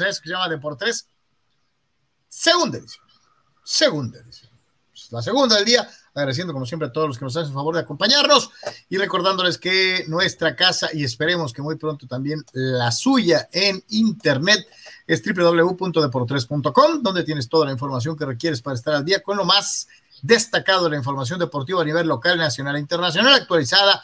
que se llama Deportes. Segunda edición. Segunda edición. La segunda del día, agradeciendo como siempre a todos los que nos hacen favor de acompañarnos y recordándoles que nuestra casa y esperemos que muy pronto también la suya en internet es www.deportres.com, donde tienes toda la información que requieres para estar al día con lo más destacado de la información deportiva a nivel local, nacional e internacional, actualizada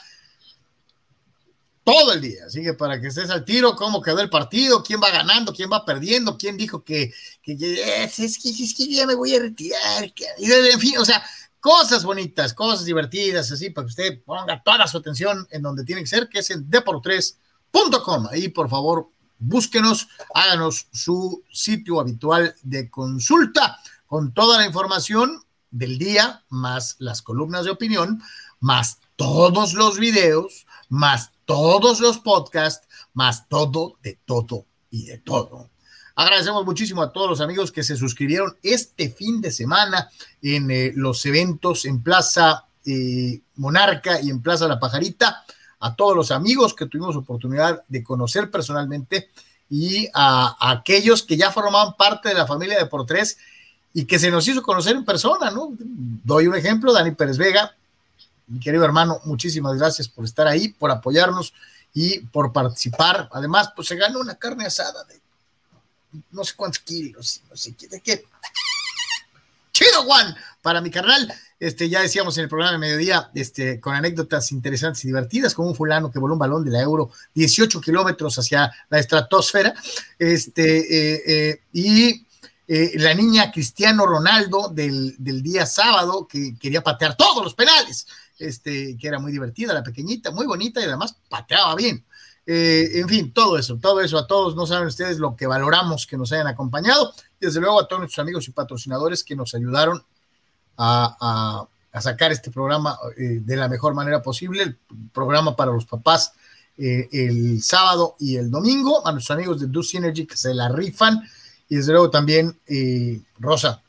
todo el día. Así que para que estés al tiro, cómo quedó el partido, quién va ganando, quién va perdiendo, quién dijo que, que, es, que, es que ya me voy a retirar. en fin, o sea, cosas bonitas, cosas divertidas, así, para que usted ponga toda su atención en donde tiene que ser, que es en deportres.com. Ahí, por favor, búsquenos, háganos su sitio habitual de consulta con toda la información del día, más las columnas de opinión, más todos los videos, más todos los podcasts, más todo, de todo y de todo. Agradecemos muchísimo a todos los amigos que se suscribieron este fin de semana en eh, los eventos en Plaza eh, Monarca y en Plaza La Pajarita, a todos los amigos que tuvimos oportunidad de conocer personalmente y a, aquellos que ya formaban parte de la familia de Por Tres y que se nos hizo conocer en persona, ¿no? Doy un ejemplo, Dani Pérez Vega, mi querido hermano, muchísimas gracias por estar ahí, por apoyarnos y por participar. Además, pues se ganó una carne asada de no sé cuántos kilos, no sé de qué. Chido, Juan, para mi carnal. Este, ya decíamos en el programa de mediodía, este, con anécdotas interesantes y divertidas, como un fulano que voló un balón de la Euro 18 kilómetros hacia la estratosfera, este, eh, eh, y eh, la niña Cristiano Ronaldo del, del, día sábado, que quería patear todos los penales este, que era muy divertida, la pequeñita, muy bonita y además pateaba bien. Eh, en fin, todo eso, todo eso a todos, no saben ustedes lo que valoramos que nos hayan acompañado. Desde luego a todos nuestros amigos y patrocinadores que nos ayudaron a, sacar este programa eh, de la mejor manera posible, el programa para los papás eh, el sábado y el domingo, a nuestros amigos de Do Synergy que se la rifan, y desde luego también Rosa,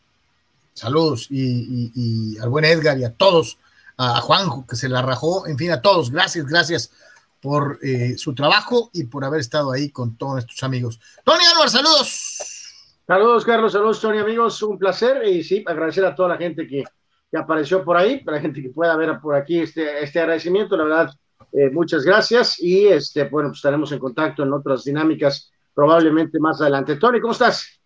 saludos, y al buen Edgar y a todos a Juanjo, que se la rajó, en fin, a todos, gracias, gracias por eh, su trabajo y por haber estado ahí con todos nuestros amigos. Tony Álvaro, saludos. Saludos, Carlos, saludos, Tony, amigos, un placer y sí, agradecer a toda la gente que, apareció por ahí, para la gente que pueda ver por aquí este, este agradecimiento, la verdad, eh, muchas gracias y este, bueno, pues estaremos en contacto en otras dinámicas probablemente más adelante. Tony, ¿cómo estás?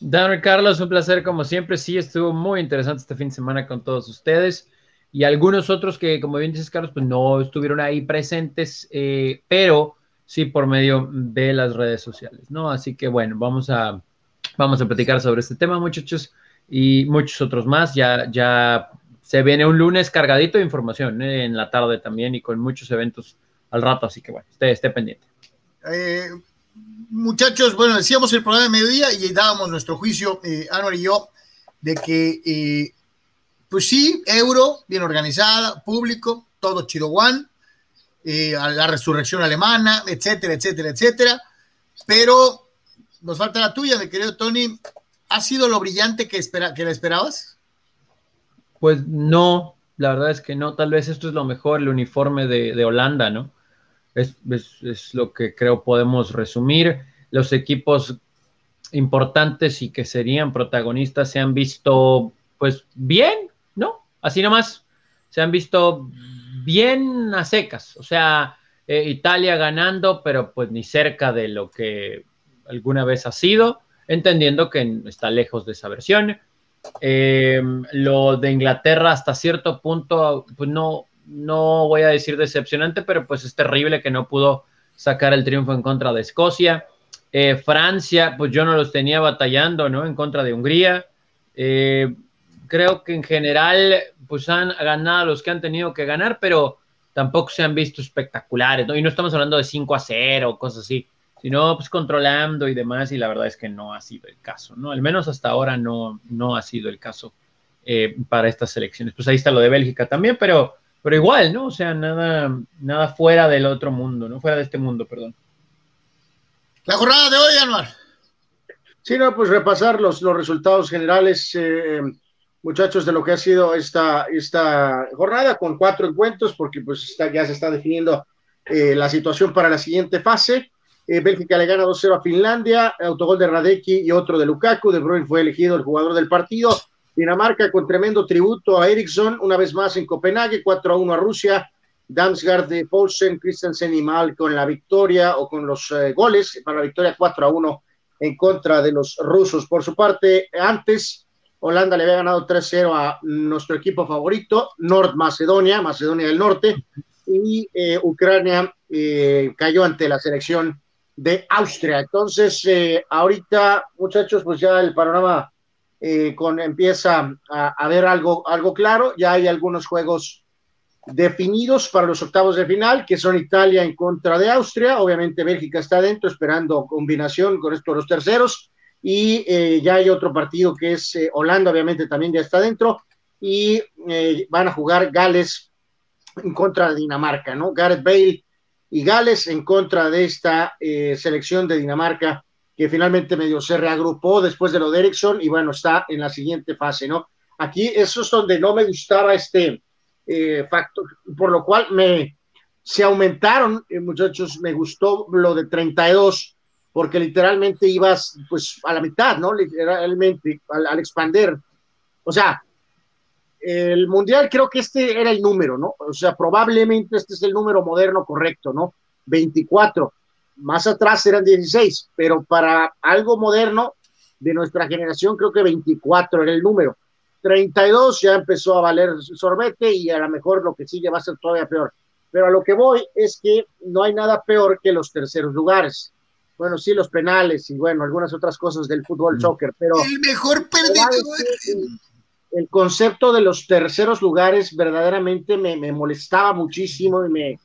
Daniel Carlos, un placer como siempre. Sí, estuvo muy interesante este fin de semana con todos ustedes y algunos otros que, como bien dices, Carlos, pues no estuvieron ahí presentes, eh, pero sí por medio de las redes sociales, ¿no? Así que bueno, vamos a, vamos a platicar sobre este tema, muchachos, y muchos otros más. Ya, ya se viene un lunes cargadito de información ¿eh? en la tarde también y con muchos eventos al rato, así que bueno, esté, esté pendiente. Eh, muchachos, bueno, decíamos el programa de mediodía y dábamos nuestro juicio, eh, y yo, de que pues sí, euro, bien organizada, público, todo chido one, eh, la resurrección alemana, etcétera, etcétera, etcétera. Pero nos falta la tuya, mi querido Tony. ¿Ha sido lo brillante que, espera, que la esperabas? Pues no, la verdad es que no. Tal vez esto es lo mejor, el uniforme de, Holanda, ¿no? Es, es, lo que creo podemos resumir. Los equipos importantes y que serían protagonistas se han visto, pues, bien, así nomás se han visto bien a secas. O sea, eh, Italia ganando, pero pues ni cerca de lo que alguna vez ha sido, entendiendo que está lejos de esa versión. Eh, lo de Inglaterra hasta cierto punto, pues no, no voy a decir decepcionante, pero pues es terrible que no pudo sacar el triunfo en contra de Escocia. Eh, Francia, pues yo no los tenía batallando, ¿no? En contra de Hungría creo que en general pues han ganado los que han tenido que ganar, pero tampoco se han visto espectaculares, ¿no? Y no estamos hablando de 5 a 0, cosas así, sino pues controlando y demás, y la verdad es que no ha sido el caso, ¿no? Al menos hasta ahora no, no ha sido el caso eh, para estas elecciones. Pues ahí está lo de Bélgica también, pero, pero igual, ¿no? O sea, nada, nada fuera del otro mundo, ¿no? Fuera de este mundo, perdón. La jornada de hoy, Anuar. Sí, no, pues repasar los, los resultados generales. Eh, muchachos, de lo que ha sido esta, esta jornada con cuatro encuentros, porque pues está, ya se está definiendo eh, la situación para la siguiente fase. Eh, Bélgica le gana 2-0 a Finlandia, autogol de Radecki y otro de Lukaku. De Bruyne fue elegido el jugador del partido. Dinamarca con tremendo tributo a Eriksson, una vez más en Copenhague, 4-1 a Rusia. Damsgaard de Poulsen, Christensen y Mal con la victoria o con los eh, goles para la victoria 4-1 en contra de los rusos. Por su parte, antes Holanda le había ganado 3-0 a nuestro equipo favorito, Nord Macedonia, Macedonia del Norte, y eh, Ucrania eh, cayó ante la selección de Austria. Entonces, eh, ahorita, muchachos, pues ya el panorama con, empieza a, ver algo, algo claro. Ya hay algunos juegos definidos para los octavos de final, que son Italia en contra de Austria. Obviamente, Bélgica está dentro, esperando combinación con estos los terceros. Y ya hay otro partido que es Holanda, obviamente también ya está dentro. Y van a jugar Gales en contra de Dinamarca, ¿no? Gareth Bale y Gales en contra de esta eh, selección de Dinamarca que finalmente medio se reagrupó después de lo de Ericsson y bueno, está en la siguiente fase, ¿no? Aquí eso es donde no me gustaba este eh, factor, por lo cual me se aumentaron, eh, muchachos, me gustó lo de 32, porque literalmente ibas pues a la mitad, ¿no? Literalmente al, al expander. O sea, el mundial creo que este era el número, ¿no? O sea, probablemente este es el número moderno correcto, ¿no? 24. Más atrás eran 16, pero para algo moderno de nuestra generación creo que 24 era el número. 32 ya empezó a valer sorbete y a lo mejor lo que sigue va a ser todavía peor. Pero a lo que voy es que no hay nada peor que los terceros lugares. Bueno, sí, los penales y bueno, algunas otras cosas del fútbol, mm. soccer, pero... El mejor perdedor el concepto de los terceros lugares verdaderamente me, molestaba muchísimo y me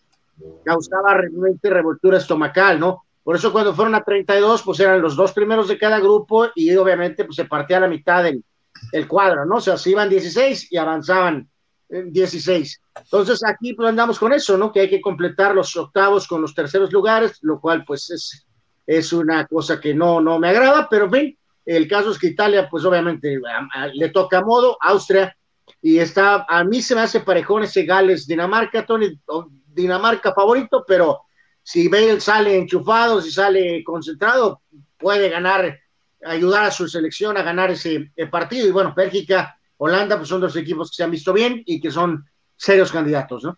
causaba realmente revoltura estomacal, ¿no? Por eso cuando fueron a 32, pues eran los dos primeros de cada grupo y obviamente pues se partía a la mitad del el cuadro, ¿no? O sea, se iban 16 y avanzaban 16. Entonces aquí pues andamos con eso, ¿no? Que hay que completar los octavos con los terceros lugares, lo cual pues es, es una cosa que no, no me agrada, pero ven, el caso es que Italia, pues obviamente le toca a modo, Austria, y está, a mí se me hace parejón ese Gales, Dinamarca, Tony, Dinamarca favorito, pero si Bale sale enchufado, si sale concentrado, puede ganar, ayudar a su selección a ganar ese partido. Y bueno, Bélgica, Holanda, pues son dos equipos que se han visto bien y que son serios candidatos, ¿no?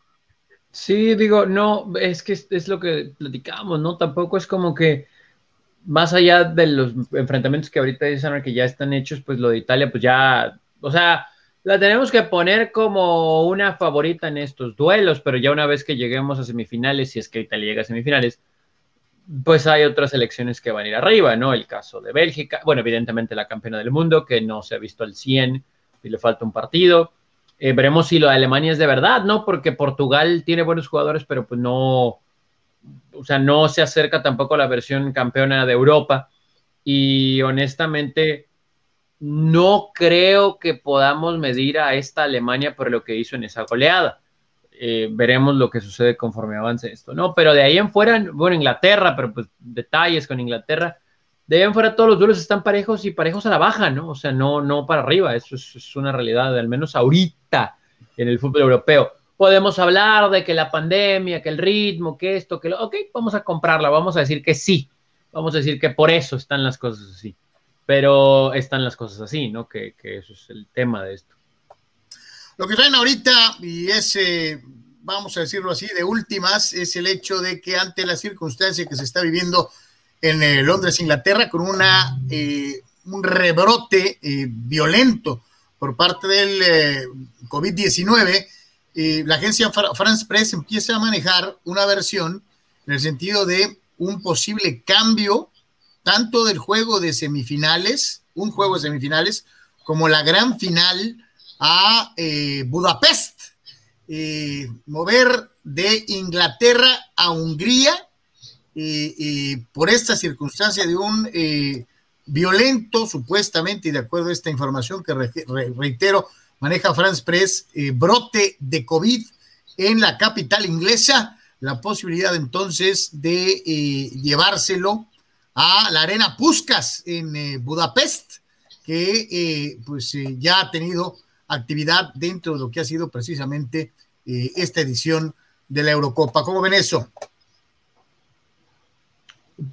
Sí, digo, no, es que es, lo que platicamos, ¿no? Tampoco es como que más allá de los enfrentamientos que ahorita dicen que ya están hechos, pues lo de Italia, pues ya, o sea, la tenemos que poner como una favorita en estos duelos, pero ya una vez que lleguemos a semifinales, si es que Italia llega a semifinales, pues hay otras elecciones que van a ir arriba, ¿no? El caso de Bélgica, bueno, evidentemente la campeona del mundo, que no se ha visto al 100 y le falta un partido. Eh, veremos si lo de Alemania es de verdad, ¿no? Porque Portugal tiene buenos jugadores, pero pues no, o sea, no se acerca tampoco a la versión campeona de Europa. Y honestamente, no creo que podamos medir a esta Alemania por lo que hizo en esa goleada. Eh, veremos lo que sucede conforme avance esto, ¿no? Pero de ahí en fuera, bueno, Inglaterra, pero pues detalles con Inglaterra, de ahí en fuera todos los duelos están parejos y parejos a la baja, ¿no? O sea, no, no para arriba, eso es, es una realidad, al menos ahorita en el fútbol europeo podemos hablar de que la pandemia, que el ritmo, que esto, que lo, ok, vamos a comprarla, vamos a decir que sí, vamos a decir que por eso están las cosas así, pero están las cosas así, ¿no? Que, eso es el tema de esto. Lo que traen ahorita, y es, vamos a decirlo así, de últimas, es el hecho de que ante la circunstancia que se está viviendo en eh, Londres, Inglaterra, con una, eh, un rebrote eh, violento por parte del COVID-19, la agencia France Press empieza a manejar una versión en el sentido de un posible cambio tanto del juego de semifinales, un juego de semifinales, como la gran final a eh, Budapest. Eh, mover de Inglaterra a Hungría eh, por esta circunstancia de un violento, supuestamente, y de acuerdo a esta información que reitero, maneja France Press, eh, brote de COVID en la capital inglesa, la posibilidad entonces de eh, llevárselo a la Arena Puskas en eh, Budapest, que pues ya ha tenido actividad dentro de lo que ha sido precisamente esta edición de la Eurocopa. ¿Cómo ven eso?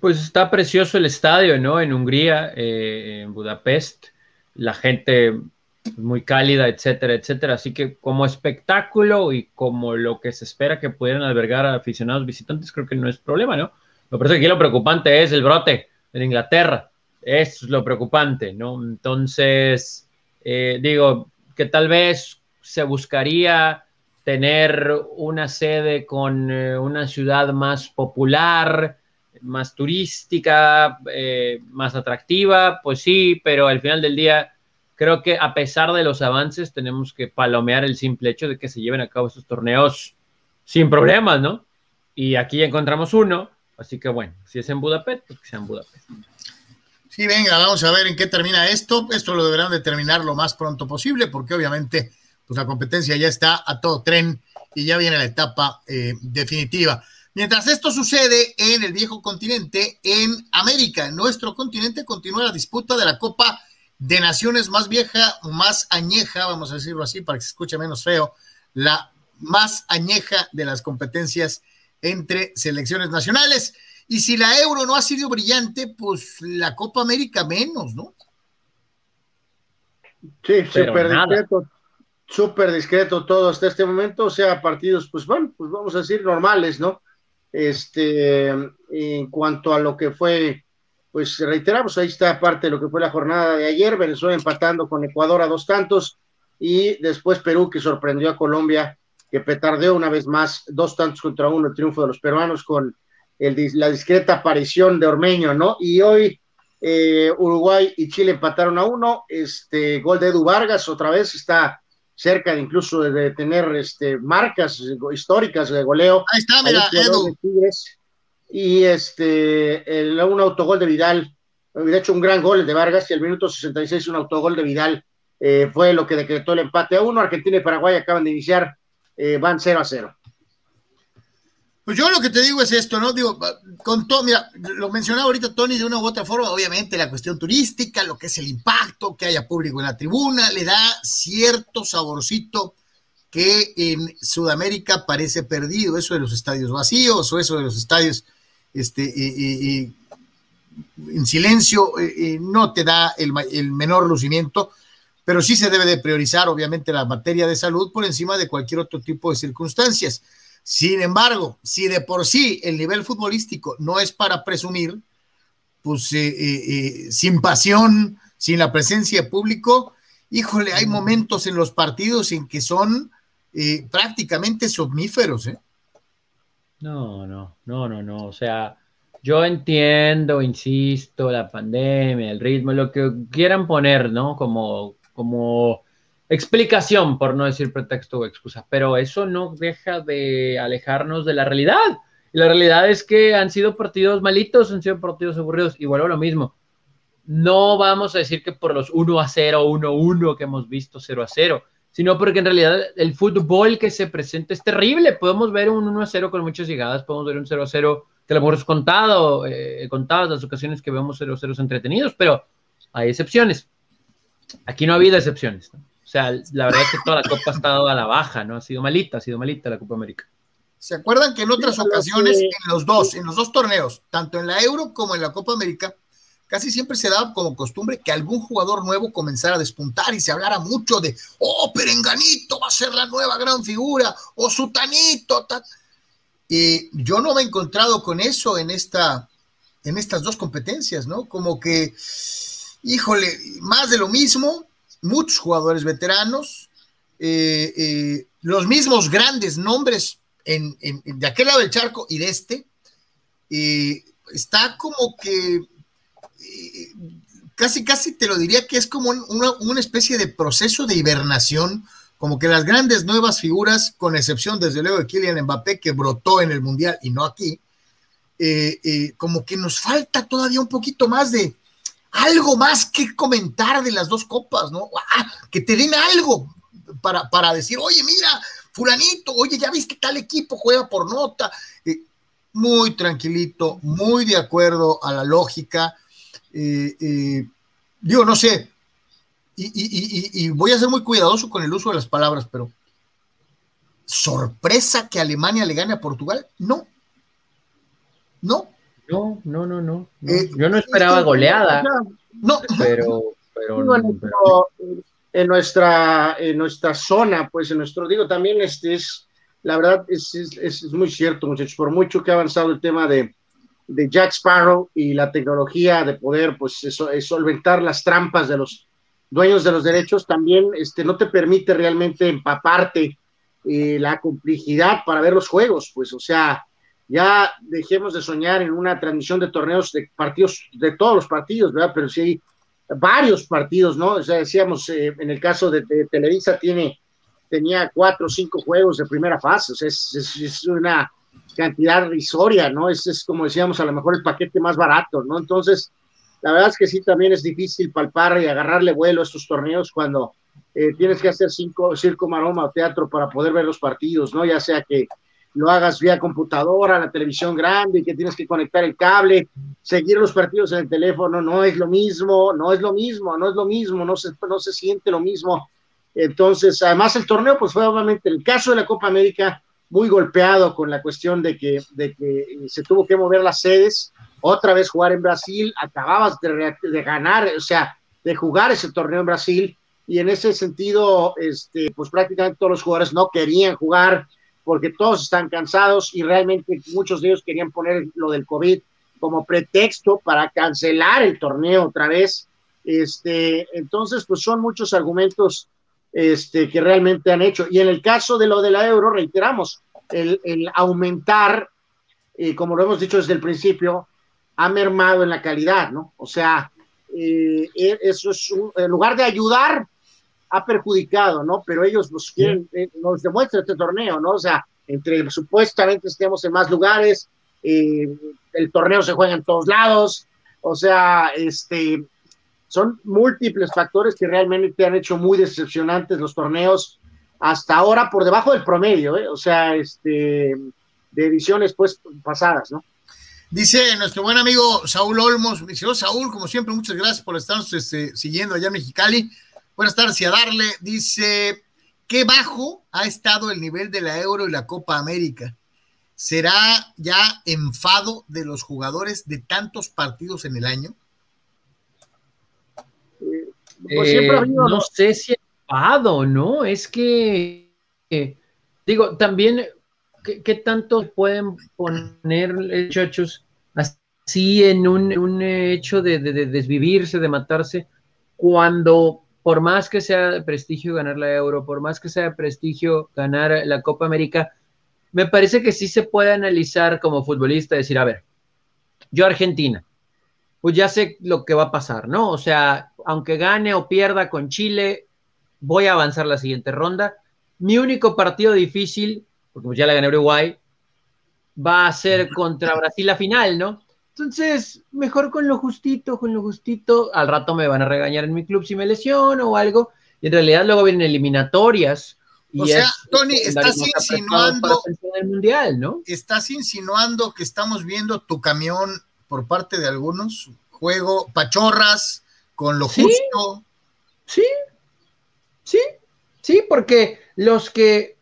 Pues está precioso el estadio, ¿no? En Hungría, eh, en Budapest, la gente muy cálida, etcétera, etcétera. Así que como espectáculo y como lo que se espera que pudieran albergar a aficionados visitantes, creo que no es problema, ¿no? Lo que aquí lo preocupante es el brote en Inglaterra. Es lo preocupante, ¿no? Entonces, eh, digo que tal vez se buscaría tener una sede con eh, una ciudad más popular, más turística, eh, más atractiva, pues sí, pero al final del día creo que a pesar de los avances tenemos que palomear el simple hecho de que se lleven a cabo estos torneos sin problemas, ¿no? Y aquí ya encontramos uno, así que bueno, si es en Budapest, pues que sea en Budapest. Sí, venga, vamos a ver en qué termina esto. Esto lo deberán de terminar lo más pronto posible, porque obviamente pues la competencia ya está a todo tren y ya viene la etapa eh, definitiva. Mientras esto sucede en el viejo continente, en América, en nuestro continente, continúa la disputa de la Copa de Naciones más vieja, más añeja, vamos a decirlo así para que se escuche menos feo, la más añeja de las competencias entre selecciones nacionales. Y si la Euro no ha sido brillante, pues la Copa América menos, ¿no? Sí, súper discreto, súper discreto todo hasta este momento, o sea, partidos, pues bueno, pues vamos a decir normales, ¿no? Este, en cuanto a lo que fue, pues reiteramos, ahí está parte de lo que fue la jornada de ayer, Venezuela empatando con Ecuador a dos tantos y después Perú que sorprendió a Colombia, que petardeó una vez más dos tantos contra uno el triunfo de los peruanos con el, la discreta aparición de Ormeño, ¿no? Y hoy eh, Uruguay y Chile empataron a uno, este gol de Edu Vargas otra vez está cerca de incluso de, tener este, marcas históricas de goleo. Ahí está, mira, Edu. Y este, el, un autogol de Vidal, de hecho un gran gol de Vargas y el minuto 66 un autogol de Vidal eh, fue lo que decretó el empate a uno. Argentina y Paraguay acaban de iniciar, eh, van 0 a 0. Pues yo lo que te digo es esto, ¿no? Digo, con todo, mira, lo mencionaba ahorita Tony de una u otra forma, obviamente la cuestión turística, lo que es el impacto, que haya público en la tribuna, le da cierto saborcito que en Sudamérica parece perdido, eso de los estadios vacíos o eso de los estadios este, en silencio, eh, no te da el, el menor lucimiento, pero sí se debe de priorizar, obviamente, la materia de salud por encima de cualquier otro tipo de circunstancias. Sin embargo, si de por sí el nivel futbolístico no es para presumir, pues eh, eh, eh, sin pasión, sin la presencia de público, híjole, hay momentos en los partidos en que son prácticamente somníferos. No, no, no, no, no. O sea, yo entiendo, insisto, la pandemia, el ritmo, lo que quieran poner, ¿no? Como, como explicación, por no decir pretexto o excusa, pero eso no deja de alejarnos de la realidad. Y la realidad es que han sido partidos malitos, han sido partidos aburridos, y vuelvo a lo mismo. No vamos a decir que por los 1 a 0, 1 a 1 que hemos visto 0 a 0, sino porque en realidad el fútbol que se presenta es terrible. Podemos ver un 1 a 0 con muchas llegadas, podemos ver un 0 a 0 que a lo mejor es contado, eh, contadas las ocasiones que vemos 0 a 0 entretenidos, pero hay excepciones. Aquí no ha habido excepciones. ¿no? O sea, la verdad es que toda la Copa ha estado a la baja, ¿no? Ha sido malita, ha sido malita la Copa América. ¿Se acuerdan que en otras ocasiones, en los dos, en los dos torneos, tanto en la Euro como en la Copa América, casi siempre se daba como costumbre que algún jugador nuevo comenzara a despuntar y se hablara mucho de, oh, Perenganito va a ser la nueva gran figura, o Sutanito. Y yo no me he encontrado con eso en, esta, en estas dos competencias, ¿no? Como que, híjole, más de lo mismo, muchos jugadores veteranos, eh, eh, los mismos grandes nombres en, de aquel lado del charco y de este, eh, está como que casi, casi te lo diría que es como una, especie de proceso de hibernación, como que las grandes nuevas figuras, con excepción desde luego de Kylian Mbappé, que brotó en el Mundial y no aquí, como que nos falta todavía un poquito más de, algo más que comentar de las dos copas, ¿no? Ah, que te den algo para, para, decir, oye, mira, fulanito, oye, ya viste tal equipo juega por nota. Eh, muy tranquilito, muy de acuerdo a la lógica. Eh, eh, digo, no sé, y, y, voy a ser muy cuidadoso con el uso de las palabras, pero ¿sorpresa que Alemania le gane a Portugal? No. No, no, no, no, no. Eh, yo no esperaba goleada. No. Pero, pero, en nuestra, en nuestra zona, pues en nuestro, digo, también este es, la verdad, es, es, muy cierto, muchachos, por mucho que ha avanzado el tema de, de Jack Sparrow y la tecnología de poder, pues, eso, solventar las trampas de los dueños de los derechos, también este, no te permite realmente empaparte eh, la complejidad para ver los juegos, pues, o sea, ya dejemos de soñar en una transmisión de torneos de partidos, de todos los partidos, ¿verdad? Pero sí hay varios partidos, ¿no? O sea, decíamos, eh, en el caso de, Televisa tiene, tenía cuatro o cinco juegos de primera fase, o sea, es, una cantidad risoria, ¿no? Es, es, como decíamos, a lo mejor el paquete más barato, ¿no? Entonces, la verdad es que sí, también es difícil palpar y agarrarle vuelo a estos torneos cuando eh, tienes que hacer cinco, circo, maroma o teatro para poder ver los partidos, ¿no? Ya sea que lo hagas vía computadora, la televisión grande, que tienes que conectar el cable, seguir los partidos en el teléfono, no es lo mismo, no es lo mismo, no es lo mismo, no se, no se siente lo mismo. Entonces, además el torneo, pues fue obviamente el caso de la Copa América, muy golpeado con la cuestión de que, de que se tuvo que mover las sedes, otra vez jugar en Brasil, acababas de, de ganar, o sea, de jugar ese torneo en Brasil, y en ese sentido, este, pues prácticamente todos los jugadores no querían jugar, porque todos están cansados y realmente muchos de ellos querían poner lo del COVID como pretexto para cancelar el torneo otra vez. Este, entonces, pues son muchos argumentos este, que realmente han hecho. Y en el caso de lo de la euro, reiteramos, el, aumentar, eh, como lo hemos dicho desde el principio, ha mermado en la calidad, ¿no? O sea, eh, e, eso es en lugar de ayudar, ha perjudicado, ¿no? Pero ellos nos quieren, eh, nos demuestra este torneo, ¿no? O sea, entre supuestamente estemos en más lugares, eh, el torneo se juega en todos lados, o sea, este, son múltiples factores que realmente han hecho muy decepcionantes los torneos hasta ahora por debajo del promedio, ¿eh? o sea, este, de ediciones pues pasadas, ¿no? Dice nuestro buen amigo Saúl Olmos, dice, oh, Saúl, como siempre, muchas gracias por estarnos este, siguiendo allá en Mexicali. Buenas tardes y a darle. Dice, ¿qué bajo ha estado el nivel de la Euro y la Copa América? ¿Será ya enfado de los jugadores de tantos partidos en el año? Pues eh, no sé si enfado, ¿no? Es que, eh, digo, también, ¿qué, tanto pueden poner, muchachos, así en un, hecho de desvivirse, de matarse, cuando por más que sea de prestigio ganar la Euro, por más que sea de prestigio ganar la Copa América, me parece que sí se puede analizar como futbolista, decir, a ver, yo Argentina, pues ya sé lo que va a pasar, ¿no? O sea, aunque gane o pierda con Chile, voy a avanzar la siguiente ronda. Mi único partido difícil, porque pues ya la gané Uruguay, va a ser contra Brasil la final, ¿no? Entonces, mejor con lo justito, con lo justito. Al rato me van a regañar en mi club si me lesiono o algo. Y en realidad luego vienen eliminatorias. o sea, Tony, estás insinuando. El mundial, ¿no? Estás insinuando que estamos viendo tu camión por parte de algunos. Juego pachorras con lo justo. Sí, sí, sí, porque los que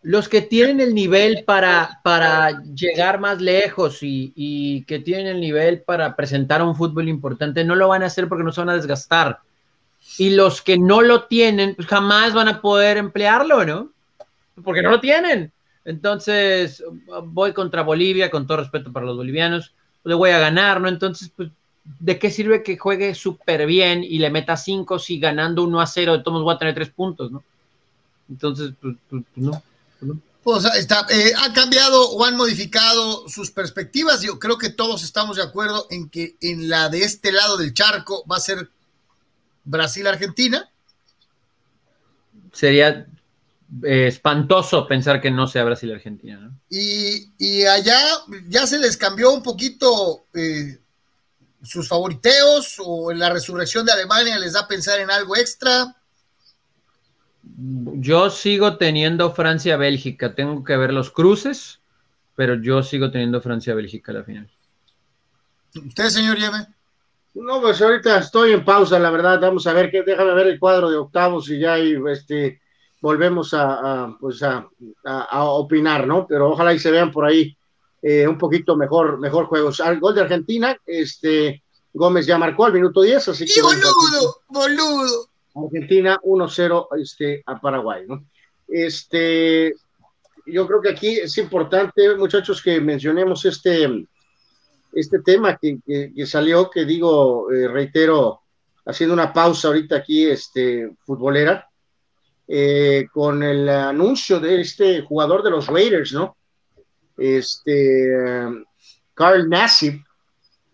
los que tienen el nivel para, para llegar más lejos y, que tienen el nivel para presentar un fútbol importante no lo van a hacer porque no se van a desgastar. Y los que no lo tienen, pues jamás van a poder emplearlo, ¿no? Porque no lo tienen. Entonces, voy contra Bolivia, con todo respeto para los bolivianos, le voy a ganar, ¿no? Entonces, pues, ¿de qué sirve que juegue súper bien y le meta cinco si ganando 1 a 0 de todos voy a tener tres puntos, ¿no? Entonces, pues, pues, pues no. Pues está, eh, ha cambiado o han modificado sus perspectivas. Yo creo que todos estamos de acuerdo en que en la de este lado del charco va a ser Brasil-Argentina. Sería eh, espantoso pensar que no sea Brasil-Argentina. Y, allá ya se les cambió un poquito eh, sus favoriteos o la resurrección de Alemania les da a pensar en algo extra. Yo sigo teniendo Francia-Bélgica. Tengo que ver los cruces, pero yo sigo teniendo Francia-Bélgica a la final. ¿Usted, señor Yeme? No, pues ahorita estoy en pausa, la verdad. Vamos a ver, que, déjame ver el cuadro de octavos y ya este, volvemos a, pues a, opinar, ¿no? Pero ojalá y se vean por ahí un poquito mejor, mejor juegos. Al gol de Argentina, este, Gómez ya marcó al minuto 10, así que... boludo! ¡Boludo! Argentina 1-0 este, a Paraguay, ¿no? Este, yo creo que aquí es importante, muchachos, que mencionemos este, este tema que, que, salió, que digo, eh, reitero, haciendo una pausa ahorita aquí, este, futbolera, eh, con el anuncio de este jugador de los Raiders, ¿no? Este, Carl Nassib,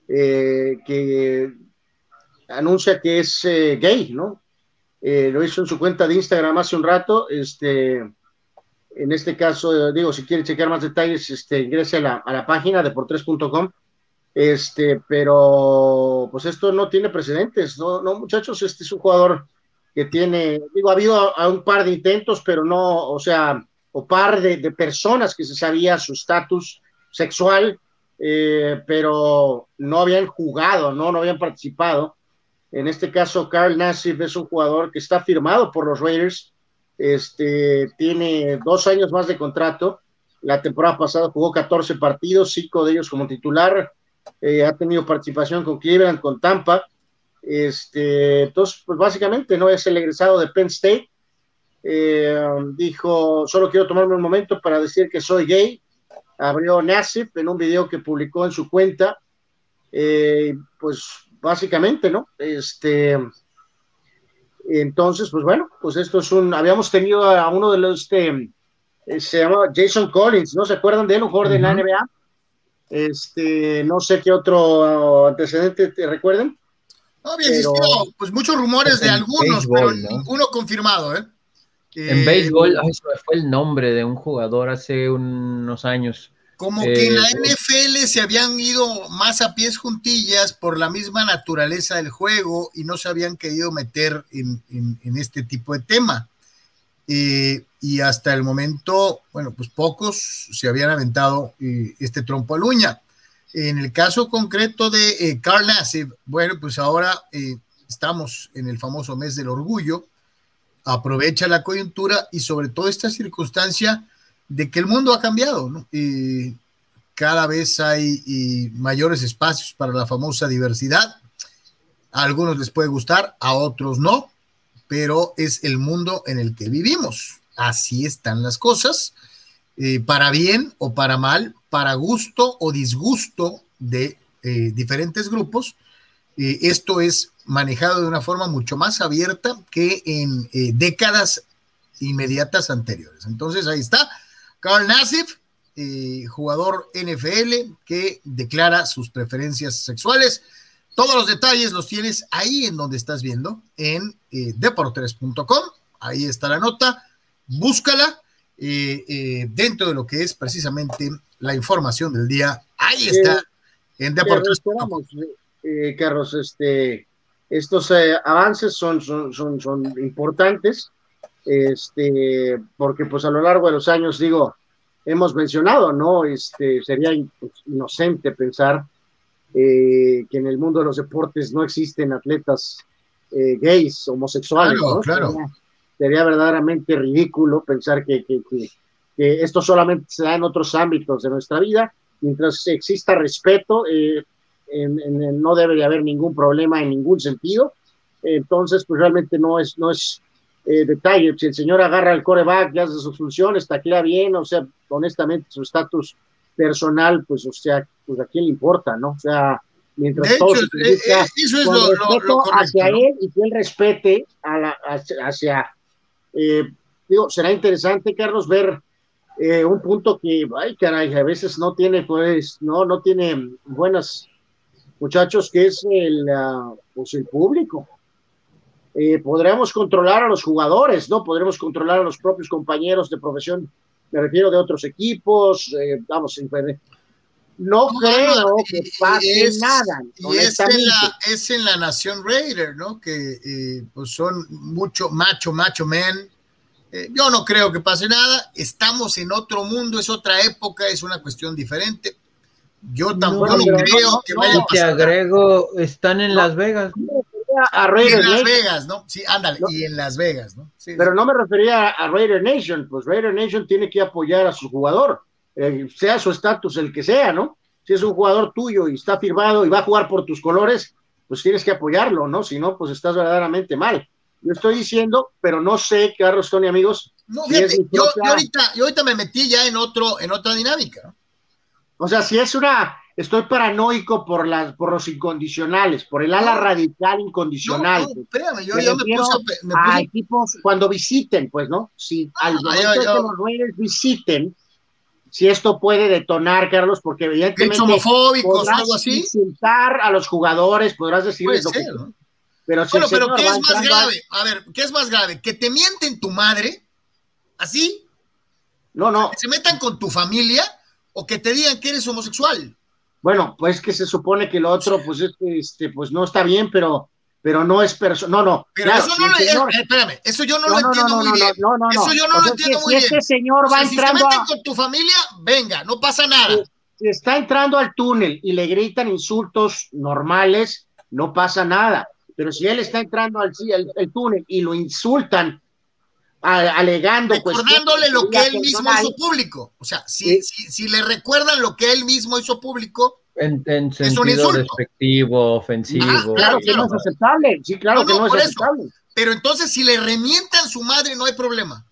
eh, que anuncia que es gay, ¿no? lo hizo en su cuenta de Instagram hace un rato, este, en este caso, digo, si quiere checar más detalles, este, ingrese a la, a la página de por3.com este, pero pues esto no tiene precedentes, ¿no? No, muchachos, este es un jugador que tiene, digo, ha habido un par de intentos, pero no, o sea, o par de, personas que se sabía su estatus sexual, eh, pero no habían jugado, ¿no? No habían participado. En este caso, Carl Nassif es un jugador que está firmado por los Raiders, este, tiene dos años más de contrato. La temporada pasada jugó 14 partidos, cinco de ellos como titular, eh, ha tenido participación con Cleveland, con Tampa. Este, entonces, pues básicamente no es el egresado de Penn State. Eh, dijo, solo quiero tomarme un momento para decir que soy gay. Abrió Nassif en un video que publicó en su cuenta. Eh, pues básicamente, ¿no? Este, entonces, pues bueno, pues esto es un, habíamos tenido a uno de los, este, se llama Jason Collins, ¿no se acuerdan de él? Un jugador de la NBA este, no sé qué otro antecedente te recuerden. No, había existido pues muchos rumores de algunos, pero ninguno confirmado, ¿eh? En béisbol, ay, fue el nombre de un jugador hace unos años. Como que en la eh, NFL se habían ido más a pies juntillas por la misma naturaleza del juego y no se habían querido meter en, en este tipo de tema. Eh, y hasta el momento, bueno, pues pocos se habían aventado eh, este trompo a uña. En el caso concreto de eh, Carl Nassib, bueno, pues ahora estamos en el famoso mes del orgullo, aprovecha la coyuntura y sobre todo esta circunstancia de que el mundo ha cambiado, ¿no? cada vez hay mayores espacios para la famosa diversidad. A algunos les puede gustar, a otros no pero es el mundo en el que vivimos. Así están las cosas, eh, para bien o para mal, para gusto o disgusto de eh, diferentes grupos. Eh, esto es manejado de una forma mucho más abierta que en décadas inmediatas anteriores. Entonces ahí está, Carl Nassif, jugador NFL que declara sus preferencias sexuales todos los detalles los tienes ahí en donde estás viendo, en eh, deportes.com. Ahí está la nota. Búscala eh, eh, dentro de lo que es precisamente la información del día. Ahí está, en deportes.com. Carlos, este, estos avances son, son, son, son importantes, este, porque pues a lo largo de los años, digo, hemos mencionado, ¿no? Este, sería inocente pensar eh, que en el mundo de los deportes no existen atletas eh, gays, homosexuales. Claro, Sería, verdaderamente ridículo pensar que, que, esto solamente se da en otros ámbitos de nuestra vida. Mientras exista respeto, eh, no debe de haber ningún problema en ningún sentido. Entonces, pues realmente no es, no es detalle. Si el señor agarra el coreback y hace su función, está claro bien, o sea, honestamente su estatus personal, pues, o sea, pues a quién le importa, ¿no? O sea, mientras todo se eh, eh, eso es lo, lo, hacia él y que él respete a la, hacia, eh, digo, será interesante, Carlos, ver un punto que, ay, caray, a veces no tiene, pues, no, no tiene buenas muchachos, que es el, ah, pues el público. podremos controlar a los jugadores, ¿no? Podremos controlar a los propios compañeros de profesión me refiero de otros equipos, eh, vamos, no, creo que pase nada. Y es en, la, es en la Nación Raider, ¿no? Que eh, pues son mucho macho, macho men. Eh, yo no creo que pase nada. Estamos en otro mundo, es otra época, es una cuestión diferente. Yo tampoco creo que vaya a pasar. Te agrego, están en Las Vegas a Raider en Las Vegas, ¿no? Sí, ándale, y en Las Vegas, ¿no? pero no me refería a Raider Nation, pues Raider Nation tiene que apoyar a su jugador. eh, sea su estatus el que sea, ¿no? Si es un jugador tuyo y está firmado y va a jugar por tus colores, pues tienes que apoyarlo, ¿no? Si no, pues estás verdaderamente mal. Yo estoy diciendo, pero no sé, Carlos, Tony, amigos. No, fíjate, yo, ahorita, yo ahorita me metí ya en otro, en otra dinámica, ¿no? O sea, si es una, estoy paranoico por las, por los incondicionales, por el ala radical incondicional. No, espérame, yo ya me puse, me puse, a equipos cuando visiten, pues, ¿no? Si ah, al momento de que los Reyes visiten, si esto puede detonar, Carlos, porque evidentemente homofóbicos, algo así. insultar a los jugadores, podrás decirles lo que Pero, bueno, pero ¿qué es más grave? A... ver, ¿qué es más grave? ¿Que te mienten tu madre? ¿Así? No, no. ¿Que se metan con tu familia o que te digan que eres homosexual? Bueno, pues que se supone que lo otro, pues este, pues no está bien, pero pero no es persona. No, no. Pero eso no lo señor... Eh, espérame, eso yo no, lo entiendo muy bien. No, no, no. Eso yo no lo entiendo muy bien. Si este señor va entrando. Si se meten con tu familia, venga, no pasa nada. Si está entrando al túnel y le gritan insultos normales, no pasa nada. Pero si él está entrando al el, túnel y lo insultan, alegando. Recordándole lo que él mismo hizo público. O sea, si, si, si le recuerdan lo que él mismo hizo público, en, sentido despectivo, ofensivo. Ah, claro, que no es aceptable. Sí, claro que no es aceptable. Pero entonces, si le remientan su madre, no hay problema.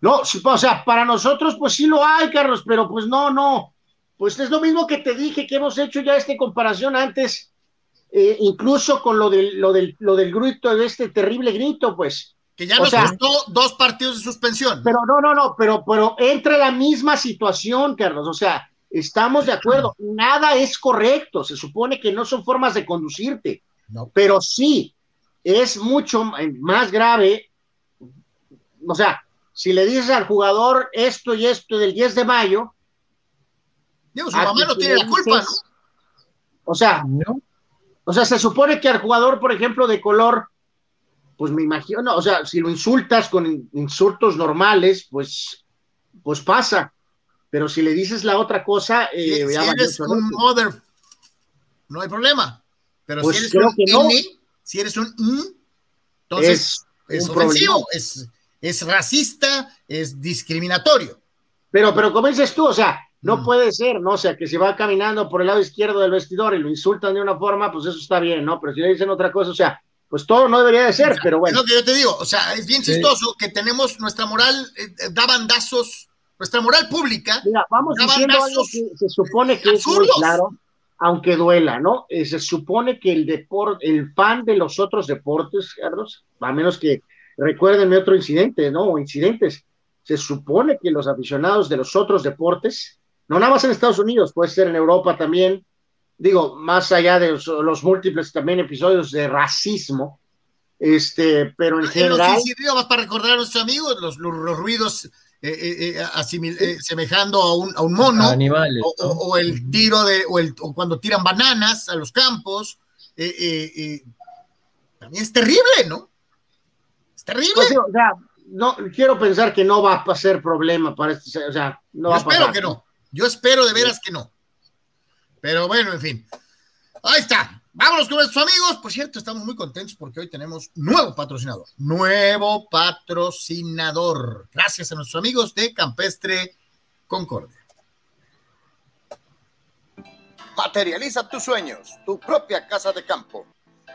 No, o sea, para nosotros, pues sí lo hay, Carlos, pero pues no, no. Pues es lo mismo que te dije que hemos hecho ya esta comparación antes, eh, incluso con lo del, lo, del, lo del grito, de este terrible grito, pues. Que ya nos costó dos partidos de suspensión. Pero no, no, no, pero, pero entra la misma situación, Carlos. O sea, Estamos de acuerdo, nada es correcto, se supone que no son formas de conducirte, pero sí es mucho más grave, o sea, si le dices al jugador esto y esto del 10 de mayo, Dios, su mamá no tiene la culpa, O sea, ¿no? o sea, se supone que al jugador, por ejemplo, de color, pues me imagino, o sea, si lo insultas con insultos normales, pues, pues pasa pero si le dices la otra cosa, eh, si, eres un mother, no hay problema. Pero pues si eres un si eres un entonces es, ofensivo, es, es, racista, es discriminatorio. Pero, pero como dices tú, o sea, no mm. puede ser, ¿no? O sea, que si va caminando por el lado izquierdo del vestidor y lo insultan de una forma, pues eso está bien, ¿no? Pero si le dicen otra cosa, o sea, pues todo no debería de ser, pero bueno. Es lo que yo te digo, o sea, es bien chistoso que tenemos nuestra moral, eh, eh, da bandazos nuestra moral pública. Mira, vamos diciendo algo que se supone que es muy claro, aunque duela, ¿no? Eh, se supone que el deporte, el fan de los otros deportes, Carlos, a menos que recuérdenme otro incidente, ¿no? O incidentes. Se supone que los aficionados de los otros deportes, no nada más en Estados Unidos, puede ser en Europa también, digo, más allá de los, múltiples también episodios de racismo, este, pero en general. Los para recordar a nuestros amigos, los, los ruidos eh, eh, eh, semejando a un, a un mono, Animales, o, el tiro de, o, el, cuando tiran bananas a los campos, también es terrible, ¿no? Es terrible. Pues o sea, no, quiero pensar que no va a ser problema para este, o sea, no Yo va espero a pasar. que no, yo espero de veras que no. Pero bueno, en fin. Ahí está. Vámonos con nuestros amigos. Por cierto, estamos muy contentos porque hoy tenemos nuevo patrocinador. Nuevo patrocinador. Gracias a nuestros amigos de Campestre Concordia. Materializa tus sueños, tu propia casa de campo.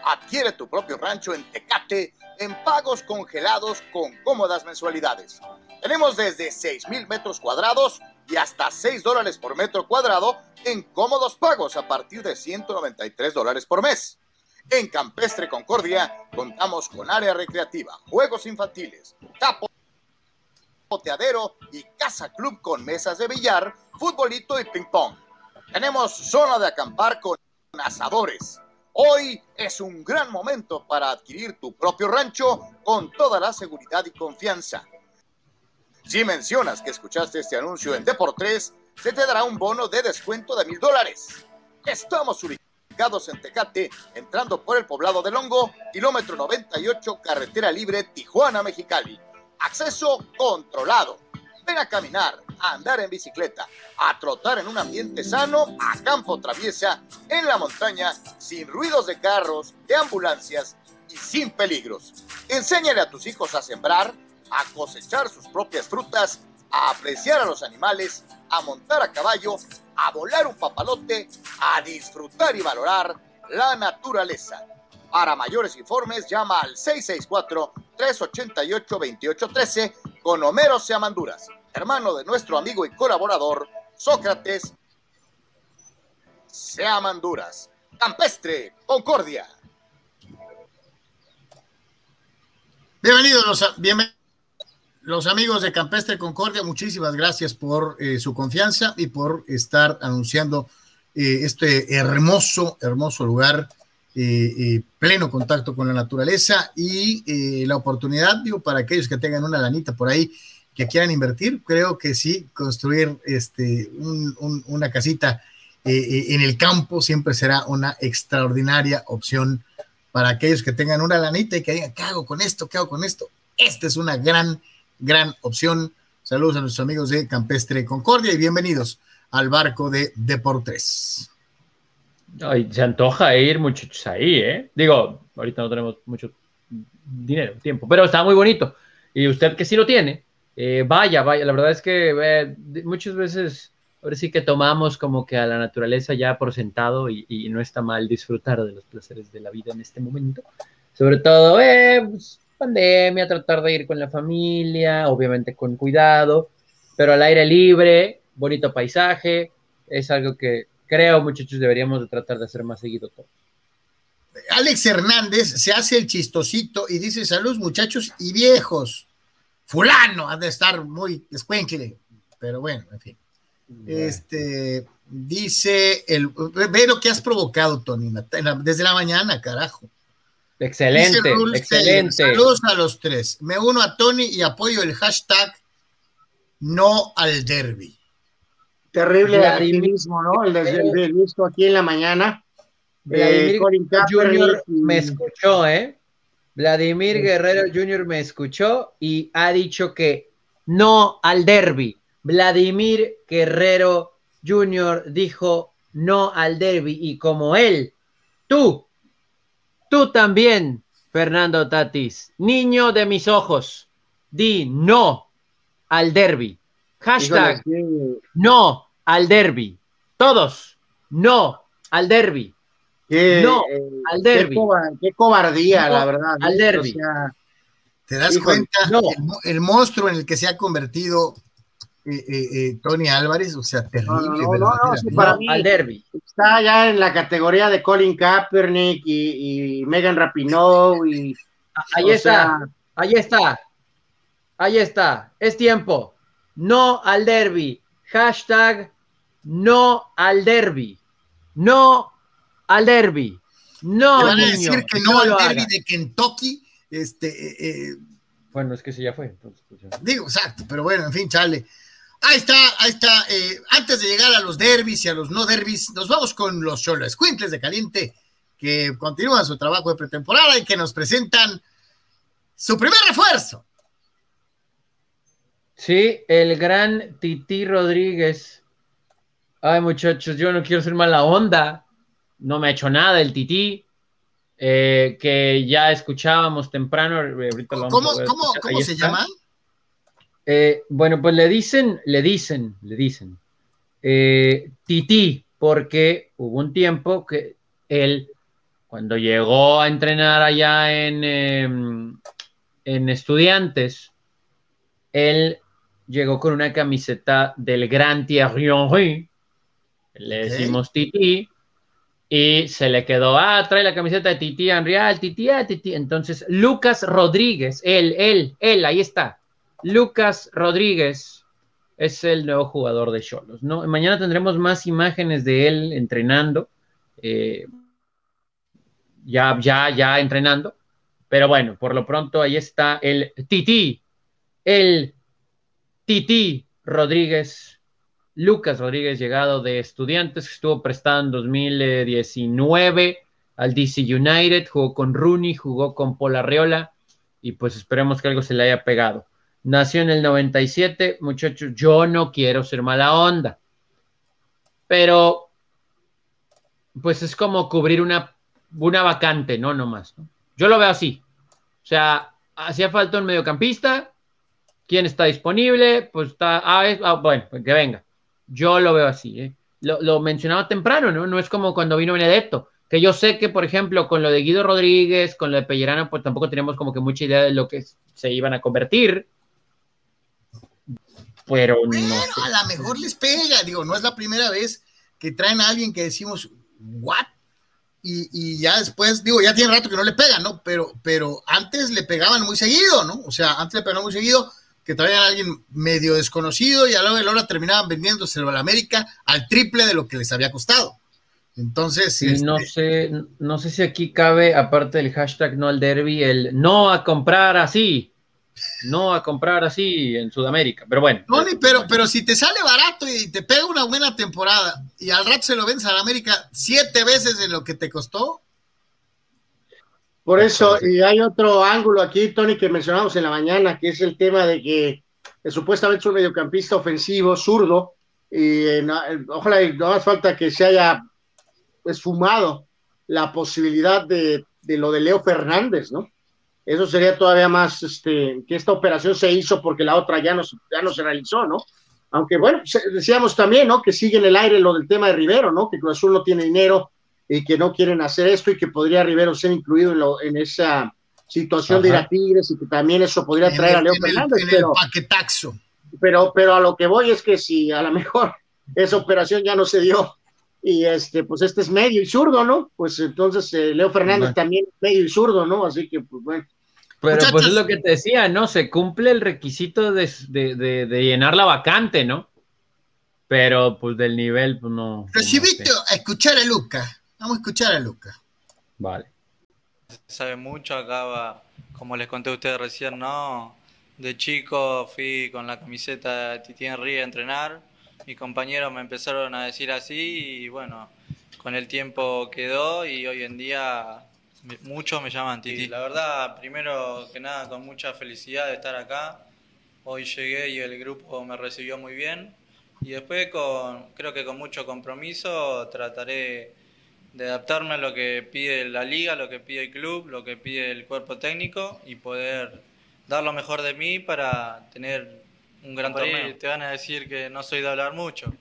Adquiere tu propio rancho en Tecate en pagos congelados con cómodas mensualidades. Tenemos desde 6 mil metros cuadrados y hasta 6 dólares por metro cuadrado en cómodos pagos a partir de 193 dólares por mes. En Campestre Concordia contamos con área recreativa, juegos infantiles, capo, poteadero y casa club con mesas de billar, futbolito y ping pong. Tenemos zona de acampar con asadores. Hoy es un gran momento para adquirir tu propio rancho con toda la seguridad y confianza. Si mencionas que escuchaste este anuncio en Deportes, se te dará un bono de descuento de mil dólares. Estamos ubicados en Tecate, entrando por el poblado de Longo, kilómetro 98, carretera libre Tijuana-Mexicali. Acceso controlado. Ven a caminar, a andar en bicicleta, a trotar en un ambiente sano, a campo traviesa, en la montaña, sin ruidos de carros, de ambulancias y sin peligros. Enséñale a tus hijos a sembrar a cosechar sus propias frutas a apreciar a los animales, a montar a caballo, a volar un papalote, a disfrutar y valorar la naturaleza. Para mayores informes, llama al 664-388-2813 con Homero Seamanduras, hermano de nuestro amigo y colaborador Sócrates Seamanduras. Campestre, Concordia. Bienvenidos los, los amigos de Campestre Concordia, muchísimas gracias por eh, su confianza y por estar anunciando eh, este hermoso, hermoso lugar, eh, pleno contacto con la naturaleza y la oportunidad, digo, para aquellos que tengan una lanita por ahí que quieran invertir, creo que sí, construir este, una casita en el campo siempre será una extraordinaria opción para aquellos que tengan una lanita y que digan, ¿qué hago con esto? ¿Qué hago con esto? Esta es una gran, gran opción. Saludos a nuestros amigos de Campestre Concordia y bienvenidos al barco de Deportes. Ay, se antoja ir, muchachos, ahí, ¿eh? Digo, ahorita no tenemos mucho dinero, tiempo, pero está muy bonito. Y usted que sí lo tiene, eh, vaya, vaya. La verdad es que eh, muchas veces ahora sí que tomamos como que a la naturaleza ya por sentado y, no está mal disfrutar de los placeres de la vida en este momento. Sobre todo, eh, pues, pandemia, tratar de ir con la familia, obviamente con cuidado, pero al aire libre, bonito paisaje, es algo que creo muchachos deberíamos de tratar de hacer más seguido todo. Alex Hernández se hace el chistosito y dice salud muchachos y viejos. Fulano ha de estar muy escuencle, pero bueno, en fin. Este, dice, el, ve lo que has provocado, Tony, desde la mañana, carajo. Excelente, excelente. Saludos a los tres. Me uno a Tony y apoyo el hashtag no al derby. Terrible activismo, ¿no? El desde visto aquí en la mañana. Vladimir eh, Junior me escuchó, ¿eh? Vladimir Guerrero Jr. me escuchó y ha dicho que no al derby. Vladimir Guerrero Jr. dijo no al derby y como él, tú, tú también, Fernando Tatis, niño de mis ojos, di no al derby. Hashtag no al derby. Todos, no al derby. no al derby. Qué, cobardía, la verdad. Al derby. ¿Te das cuenta? el, monstruo en el que se ha convertido eh, eh, eh, Tony Álvarez, o sea, terrible. No, no, para mí al derby. Está ya en la categoría de Colin Kaepernick y, Megan Rapinoe y ahí está, ahí está, ahí está, es tiempo. No al derby. Hashtag no al derby. No al derby. No, van a decir que no, al derby de Kentucky. Este, bueno, es que sí ya fue. Pues Digo, exacto, pero bueno, en fin, chale. Ahí está, ahí está. Eh, antes de llegar a los derbis y a los no derbis, nos vamos con los Cholos Quintles de Caliente, que continúan su trabajo de pretemporada y que nos presentan su primer refuerzo. Sí, el gran Titi Rodríguez. Ay, muchachos, yo no quiero ser mala onda. No me ha hecho nada el Titi. Eh, que ya escuchábamos temprano. ¿Cómo, ¿cómo se llama? Eh, bueno, pues le dicen, le dicen, le dicen, eh, Titi, porque hubo un tiempo que él, cuando llegó a entrenar allá en, em, en estudiantes, él llegó con una camiseta del Gran Thierry Henry, le decimos Titi, y se le quedó, ah, trae la camiseta de Titi Henry, ah, Titi, ah, Titi. Entonces, Lucas Rodríguez, él, él, él, ahí está. Lucas Rodríguez es el nuevo jugador de Cholos. Mañana tendremos más imágenes de él entrenando. Eh, ya, ya, ya entrenando. Pero bueno, por lo pronto ahí está el Titi, el Titi Rodríguez, Lucas Rodríguez, llegado de Estudiantes, que estuvo prestado en 2019 al DC United, jugó con Rooney, jugó con Polarreola y pues esperemos que algo se le haya pegado. Nació en el 97, muchachos, yo no quiero ser mala onda, pero pues es como cubrir una, una vacante, no, no más. Yo lo veo así. O sea, hacía falta un mediocampista, ¿Quién está disponible? Pues está, ah, ah bueno, pues que venga. Yo lo veo así, ¿eh? lo, mencionaba temprano, ¿no? No es como cuando vino Benedetto, que yo sé que, por ejemplo, con lo de Guido Rodríguez, con lo de Pellerano, pues tampoco teníamos como que mucha idea de lo que se iban a convertir. Pero bueno, a lo mejor les pega, digo, no es la primera vez que traen a alguien que decimos, ¿what? Y, ya después, digo, ya tiene rato que no le pegan, ¿no? Pero, pero antes le pegaban muy seguido, ¿no? O sea, antes le pegaban muy seguido que traían a alguien medio desconocido y a lo de la hora terminaban vendiéndoselo a la América al triple de lo que les había costado. Entonces, no este, sé, no sé si aquí cabe, aparte del hashtag no al derby, el no a comprar así, no a comprar así en Sudamérica, pero bueno. No, pero, pero si te sale barato y te pega una buena temporada y al rato se lo vendes a la América siete veces en lo que te costó, por eso, y hay otro ángulo aquí, Tony, que mencionamos en la mañana, que es el tema de que supuestamente es un mediocampista ofensivo, zurdo, y eh, ojalá no hace falta que se haya esfumado la posibilidad de, lo de Leo Fernández, ¿no? Eso sería todavía más, este, que esta operación se hizo porque la otra ya no, ya no se realizó, ¿no? Aunque bueno, decíamos también, ¿no? Que sigue en el aire lo del tema de Rivero, ¿no? Que Cruz Azul no tiene dinero y que no quieren hacer esto y que podría Rivero ser incluido en, esa situación de ir a Tigres y que también eso podría traer a Leo Fernández. pero, pero, pero a lo que voy es que si a lo mejor esa operación ya no se dio y este, pues este es medio y zurdo, ¿no? Pues entonces eh, Leo Fernández también es medio y zurdo, ¿no? Así que, pues bueno. Pero pues es lo que te decía, ¿no? Se cumple el requisito de, llenar la vacante, ¿no? Pero pues del nivel, pues no. Recibiste a escuchar a Lucas. Vamos a escuchar a Luca. Vale. Se sabe mucho, acá, como les conté a ustedes recién, ¿no? De chico fui con la camiseta de Titi Henry a entrenar. Mis compañeros me empezaron a decir así y bueno, con el tiempo quedó y hoy en día muchos me llaman Titi. La verdad, primero que nada, con mucha felicidad de estar acá. Hoy llegué y el grupo me recibió muy bien. Y después, con, creo que con mucho compromiso, trataré de adaptarme a lo que pide la liga, lo que pide el club, lo que pide el cuerpo técnico y poder dar lo mejor de mí para tener un gran torneo. Te van a decir que no soy de hablar mucho,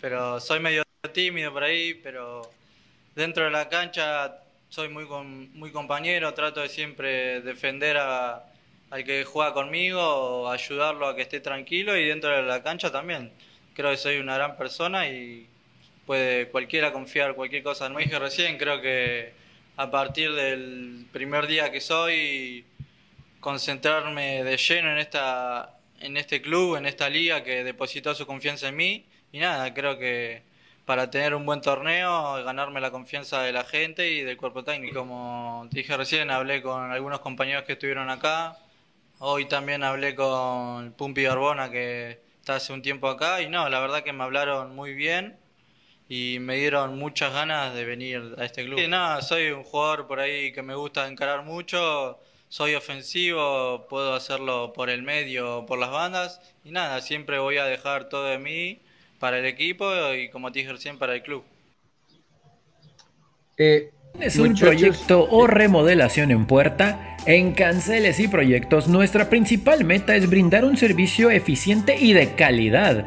pero soy medio tímido por ahí, pero dentro de la cancha soy muy muy compañero, trato de siempre defender a, al que juega conmigo, ayudarlo a que esté tranquilo y dentro de la cancha también. Creo que soy una gran persona y puede cualquiera confiar cualquier cosa. No dije recién, creo que a partir del primer día que soy, concentrarme de lleno en, esta, en este club, en esta liga que depositó su confianza en mí. Y nada, creo que para tener un buen torneo, ganarme la confianza de la gente y del cuerpo técnico. Como dije recién, hablé con algunos compañeros que estuvieron acá. Hoy también hablé con Pumpi Garbona, que está hace un tiempo acá. Y no, la verdad que me hablaron muy bien y me dieron muchas ganas de venir a este club. nada, soy un jugador por ahí que me gusta encarar mucho, soy ofensivo, puedo hacerlo por el medio, por las bandas y nada, siempre voy a dejar todo de mí para el equipo y como te dije recién para el club. Eh, ¿Es un proyecto o remodelación en puerta? En Canceles y Proyectos nuestra principal meta es brindar un servicio eficiente y de calidad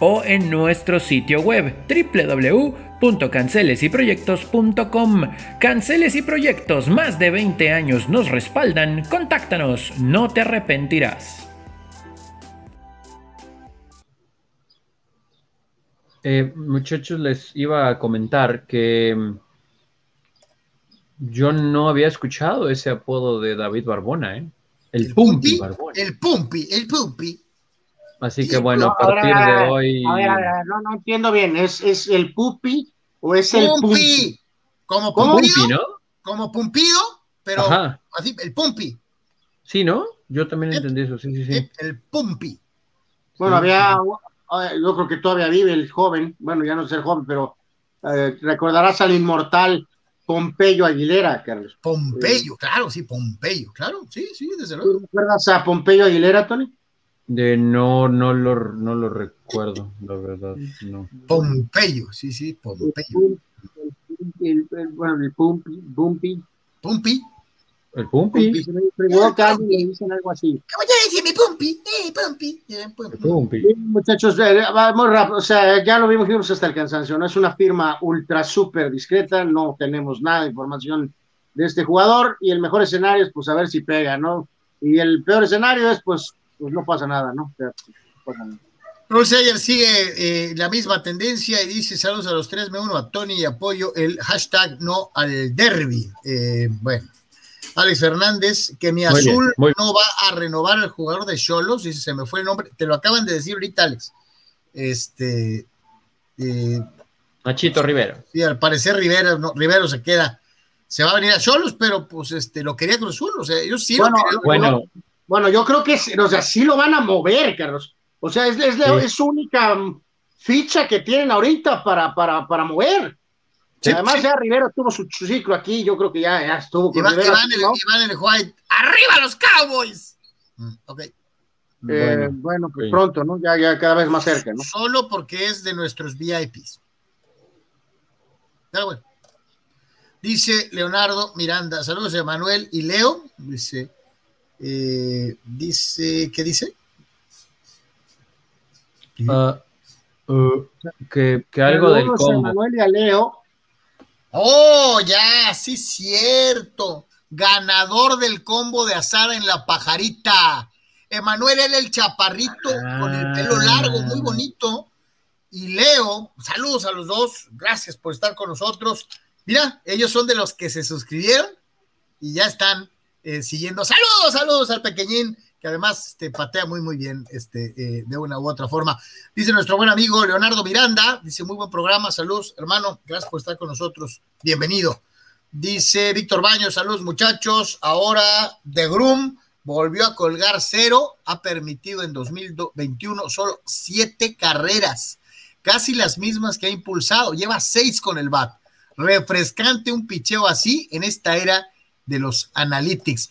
o en nuestro sitio web www.cancelesyproyectos.com. Canceles y Proyectos, más de 20 años nos respaldan. Contáctanos, no te arrepentirás. Eh, muchachos, les iba a comentar que mm, yo no había escuchado ese apodo de David Barbona, ¿eh? El, Pumpi, El Pumpi, el Pumpi. Así que bueno, a partir de hoy. A ver, a ver, no, no entiendo bien. ¿Es, es el pupi o es el pumpi? Como pumpido, ¿no? Como pumpido, pero así, el pumpi. Sí, ¿no? Yo también entendí eso, sí, sí, sí. El Pumpi. Bueno, había, yo creo que todavía vive el joven, bueno, ya no es el joven, pero eh, recordarás al inmortal Pompeyo Aguilera, Carlos. Pompeyo, claro, sí, Pompeyo, claro, sí, sí, desde luego. ¿Recuerdas a Pompeyo Aguilera, Tony? De no, no lo, no lo recuerdo, la verdad, no. Pompeyo, sí, sí, Pompeyo. El, el, bueno, el Pumpi, Pumpi. Pumpi. El Pumpi. Pumpi, se me le dicen algo así. ¿Cómo te dice mi Pumpi? Eh, Pumpi. Eh, Pumpi. Muchachos, eh, vamos rápido, o sea, ya lo vimos, vimos hasta el cansancio, no es una firma ultra súper discreta, no tenemos nada de información de este jugador y el mejor escenario es pues a ver si pega, ¿no? Y el peor escenario es pues, pues no pasa nada, ¿no? O sea, pues, no pasa nada. Bruce Ayer sigue eh, la misma tendencia y dice saludos a los tres, me uno a Tony y apoyo el hashtag no al derby. Eh, bueno, Alex Fernández, que mi Muy bien, azul muy- no va a renovar al jugador de Cholos, dice, se me fue el nombre, te lo acaban de decir ahorita, Alex. Este, eh, Nachito Rivera. sí, al parecer Rivera, no, Rivero se queda, se va a venir a Cholos, pero pues este, lo quería Cruz Azul, o sea, ellos sí Bueno, lo querían. Bueno, Bueno, yo creo que es- o sea, sí lo van a mover, Carlos. O sea, es, es, la- Sí. es su única ficha que tienen ahorita para, para, para mover. Sí, Además, sí. ya Rivera tuvo su, ciclo aquí, yo creo que ya, ya estuvo con Iván, Rivera. Iván, el, ¿no? Iván el White, ¡arriba los Cowboys! Mm, ok. Eh, bueno, bueno, pues sí. pronto, ¿no? Ya, ya cada vez más cerca, ¿no? Solo porque es de nuestros VIPs. Pero bueno. Dice Leonardo Miranda, saludos a Manuel y Leo. Dice, eh, dice, ¿qué dice? ah, uh, que, que algo del Saludos a combo. Manuel y a Leo. Oh, ya, sí, cierto. Ganador del combo de asada en la pajarita. Emanuel era el chaparrito con el pelo largo, muy bonito. Y Leo, saludos a los dos, gracias por estar con nosotros. Mira, ellos son de los que se suscribieron y ya están eh, siguiendo. Saludos, saludos al pequeñín, que además este, patea muy, muy bien este, eh, de una u otra forma. Dice nuestro buen amigo Leonardo Miranda, dice muy buen programa, saludos, hermano, gracias por estar con nosotros, bienvenido. Dice Víctor Baños, saludos muchachos, ahora de Groom volvió a colgar cero, ha permitido en 2021 solo siete carreras, casi las mismas que ha impulsado, lleva seis con el bat. Refrescante un picheo así en esta era de los analytics.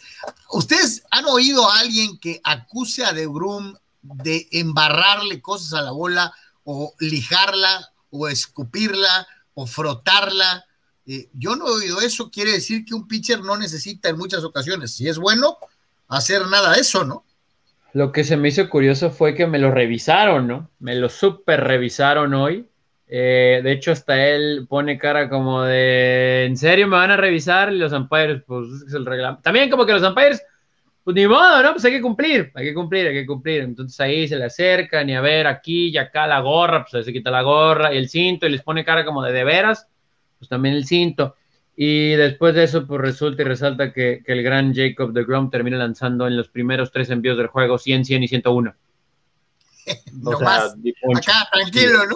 ¿Ustedes han oído a alguien que acuse a De Groom de embarrarle cosas a la bola o lijarla o escupirla o frotarla? Eh, yo no he oído eso, quiere decir que un pitcher no necesita en muchas ocasiones, si es bueno, hacer nada de eso, ¿no? Lo que se me hizo curioso fue que me lo revisaron, ¿no? Me lo super revisaron hoy. Eh, de hecho, hasta él pone cara como de, ¿en serio me van a revisar? Y los umpires, pues es el reglamento. También como que los umpires, pues ni modo, ¿no? Pues hay que cumplir, hay que cumplir, hay que cumplir. Entonces ahí se le acercan y a ver aquí y acá la gorra, pues se quita la gorra y el cinto y les pone cara como de de veras, pues también el cinto. Y después de eso, pues resulta y resalta que, que el gran Jacob de Grom termina lanzando en los primeros tres envíos del juego 100, 100 y 101. No O sea, más, di poncho. acá tranquilo, ¿no?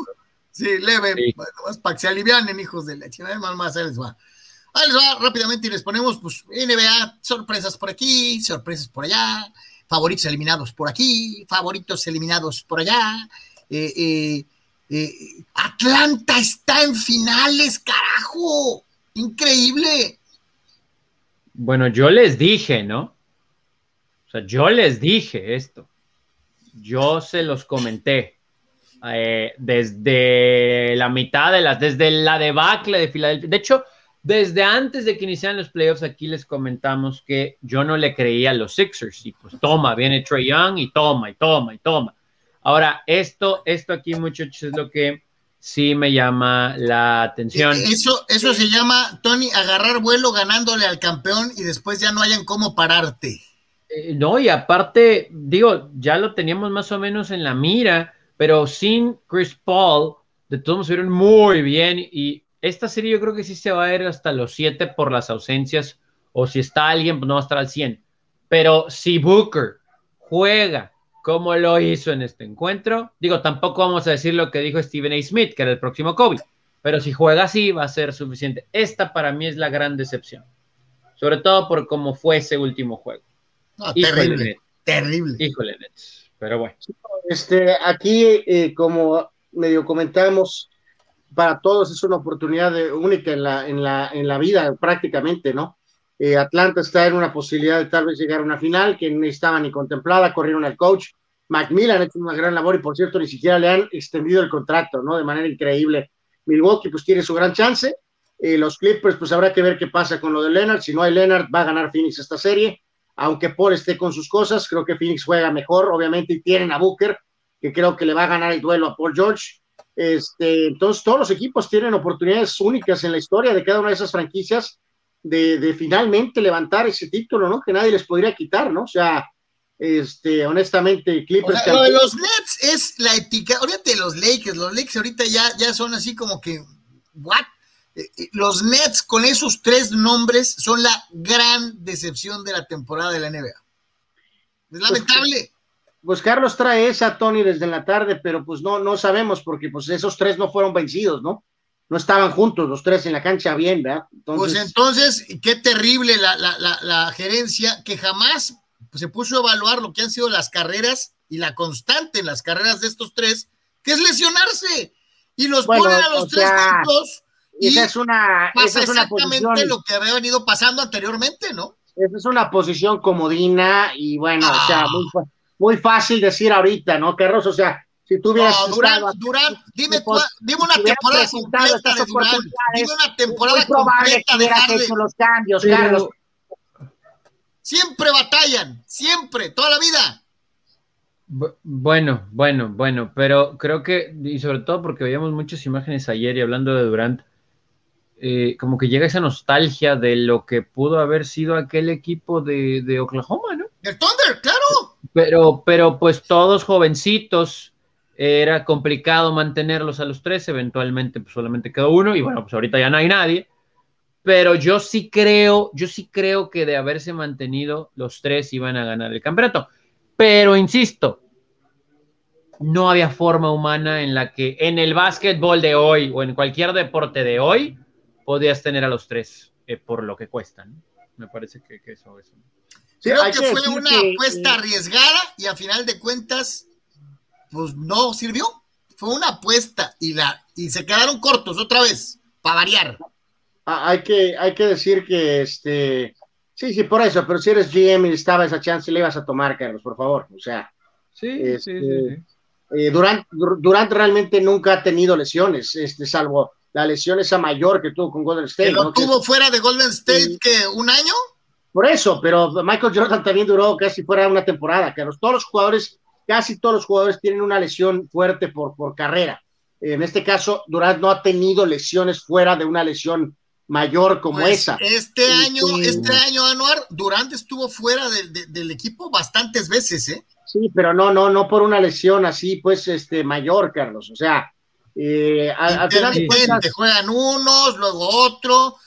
Sí, leve, Sí. más para que se alivianen, hijos de la chingada, más, más, ahí les va. Ahí les va rápidamente y les ponemos, pues, NBA, sorpresas por aquí, sorpresas por allá, favoritos eliminados por aquí, favoritos eliminados por allá. Eh, eh, eh, Atlanta está en finales, carajo. Increíble. Bueno, yo les dije, ¿no? O sea, yo les dije esto. Yo se los comenté. Eh, desde la mitad de las, desde la debacle de Filadelfia. De hecho, desde antes de que iniciaran los playoffs, aquí les comentamos que yo no le creía a los Sixers. Y pues toma, viene Trey Young y toma, y toma, y toma. Ahora, esto, esto aquí, muchachos, es lo que sí me llama la atención. Eso, eso se llama, Tony, agarrar vuelo ganándole al campeón y después ya no hayan cómo pararte. Eh, no, y aparte, digo, ya lo teníamos más o menos en la mira, pero sin Chris Paul, de todos modos, vieron muy bien. Y esta serie yo creo que sí se va a ir hasta los 7 por las ausencias, o si está alguien, pues no va a estar al 100. Pero si Booker juega como lo hizo en este encuentro, digo, tampoco vamos a decir lo que dijo Stephen A. Smith, que era el próximo Kobe, pero si juega así va a ser suficiente. Esta para mí es la gran decepción, sobre todo por cómo fue ese último juego. terrible, terrible. Híjole, Nets. Pero bueno. Este, aquí, eh, como medio comentamos, para todos es una oportunidad única en la, en, la, en la vida, prácticamente, ¿no? Eh, Atlanta está en una posibilidad de tal vez llegar a una final que no estaba ni contemplada, corrieron al coach. Macmillan ha hecho una gran labor y, por cierto, ni siquiera le han extendido el contrato, ¿no? De manera increíble. Milwaukee, pues tiene su gran chance. Eh, los Clippers, pues habrá que ver qué pasa con lo de Leonard. Si no hay Leonard, va a ganar Phoenix esta serie. Aunque Paul esté con sus cosas, creo que Phoenix juega mejor, obviamente, y tienen a Booker, que creo que le va a ganar el duelo a Paul George. Este, entonces, todos los equipos tienen oportunidades únicas en la historia de cada una de esas franquicias de, finalmente levantar ese título, ¿no? Que nadie les podría quitar, ¿no? O sea, este, honestamente, Clippers. lo de los Nets es la ética, de los Lakers, los Lakers ahorita ya, ya son así como que, ¿what? Eh, eh, los Nets con esos tres nombres son la gran decepción de la temporada de la NBA. Es pues, lamentable. Pues, Carlos trae esa, Tony, desde la tarde, pero pues no, no sabemos porque pues esos tres no fueron vencidos, ¿no? no estaban juntos los tres en la cancha bien, ¿verdad? Pues entonces, qué terrible la, gerencia que jamás se puso a evaluar lo que han sido las carreras y la constante en las carreras de estos tres, que es lesionarse. Y los ponen a los tres juntos. Y esa es una, pasa es una exactamente lo que había venido pasando anteriormente, ¿no? Esa es una posición comodina y bueno, o sea, muy, muy fácil decir ahorita, ¿no, Carlos? O sea, si tú hubieras no, Durán, Durán, dime, dime una temporada completa de Durán, dime una temporada muy probable que hubieras hecho los cambios, Carlos. Siempre batallan, siempre, toda la vida. Bueno, bueno, bueno, pero creo que, y sobre todo porque veíamos muchas imágenes ayer y hablando de Durant, eh, como que llega esa nostalgia de lo que pudo haber sido aquel equipo de, de Oklahoma, ¿no? El Thunder, claro. Pero, pero pues todos jovencitos, era complicado mantenerlos a los tres, eventualmente pues solamente quedó uno y bueno, pues ahorita ya no hay nadie, pero yo sí creo, yo sí creo que de haberse mantenido los tres iban a ganar el campeonato, pero insisto, no había forma humana en la que en el básquetbol de hoy o en cualquier deporte de hoy podías tener a los tres eh, por lo que cuestan. Me parece que, eso, es Creo que, fue una apuesta arriesgada y a final de cuentas pues no sirvió. Fue una apuesta y, la, y se quedaron cortos otra vez, para variar. Ah, hay, que, hay que decir que este. Sí, sí, por eso, pero si eres GM y estaba esa chance, le ibas a tomar, Carlos, por favor. O sea. Sí, sí, este, sí. Eh, Durant, realmente nunca ha tenido lesiones, este, salvo la lesión esa mayor que tuvo con Golden State. lo tuvo fuera de Golden State que un año? Por eso, pero Michael Jordan también duró casi fuera de una temporada, Carlos. Todos los jugadores casi todos los jugadores tienen una lesión fuerte por, por carrera. En este caso, Durant no ha tenido lesiones fuera de una lesión mayor como pues, esa. Este año, este año, Anuar, Durant estuvo fuera del equipo bastantes veces, ¿eh? Sí, pero no, no, no por una lesión así, pues, este, mayor, Carlos. O sea, eh, al, juegan unos, luego otro,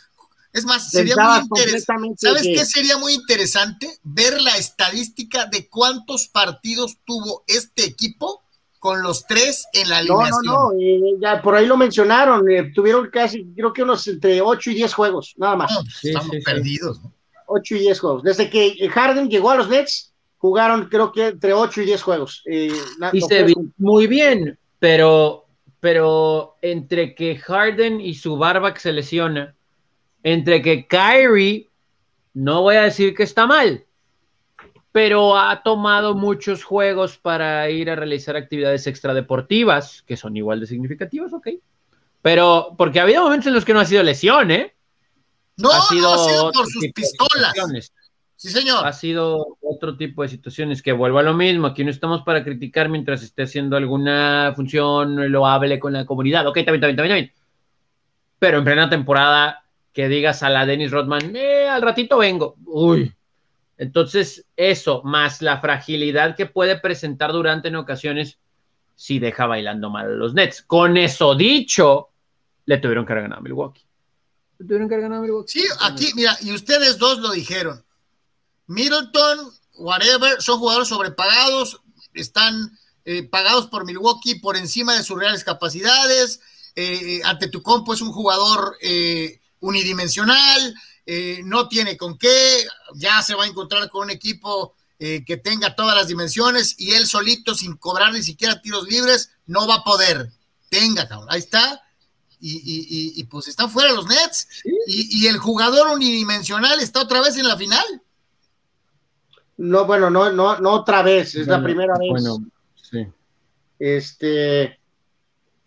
es más, sería muy interesante. ¿Sabes qué sería muy interesante? Ver la estadística de cuántos partidos tuvo este equipo con los tres en la alineación. No, no, no, eh, ya por ahí lo mencionaron, eh, tuvieron casi, creo que unos entre 8 y 10 juegos, nada más. Pues, estamos perdidos. 8 y 10 juegos. Desde que Harden llegó a los Nets, jugaron creo que entre 8 y 10 juegos. Eh, y se muy bien, pero, pero entre que Harden y su barba que se lesiona entre que Kyrie, no voy a decir que está mal, pero ha tomado muchos juegos para ir a realizar actividades extradeportivas, que son igual de significativas, ok. Pero, porque ha habido momentos en los que no ha sido lesión, ¿eh? No, ha sido, ha sido por sus pistolas. Sí, señor. Ha sido otro tipo de situaciones que vuelvo a lo mismo. Aquí no estamos para criticar mientras esté haciendo alguna función lo hable con la comunidad. Ok, también, también, también, también. Pero en plena temporada que digas a la Dennis Rodman, eh, al ratito vengo. Uy. Entonces, eso, más la fragilidad que puede presentar durante en ocasiones, si deja bailando mal a los Nets. Con eso dicho, le tuvieron que ganar a Milwaukee. Le tuvieron que ganar a Milwaukee. Sí, aquí, mira, y ustedes dos lo dijeron. Middleton, whatever, son jugadores sobrepagados, están eh, pagados por Milwaukee por encima de sus reales capacidades. Eh, ante tu compo es un jugador unidimensional, eh, no tiene con qué, ya se va a encontrar con un equipo eh, que tenga todas las dimensiones y él solito, sin cobrar ni siquiera tiros libres, no va a poder. Tenga, cabrón, ahí está. Y, pues están fuera los Nets. Y, el jugador unidimensional está otra vez en la final. No, bueno, no, no, no otra vez, es la primera vez. Bueno, sí. Este,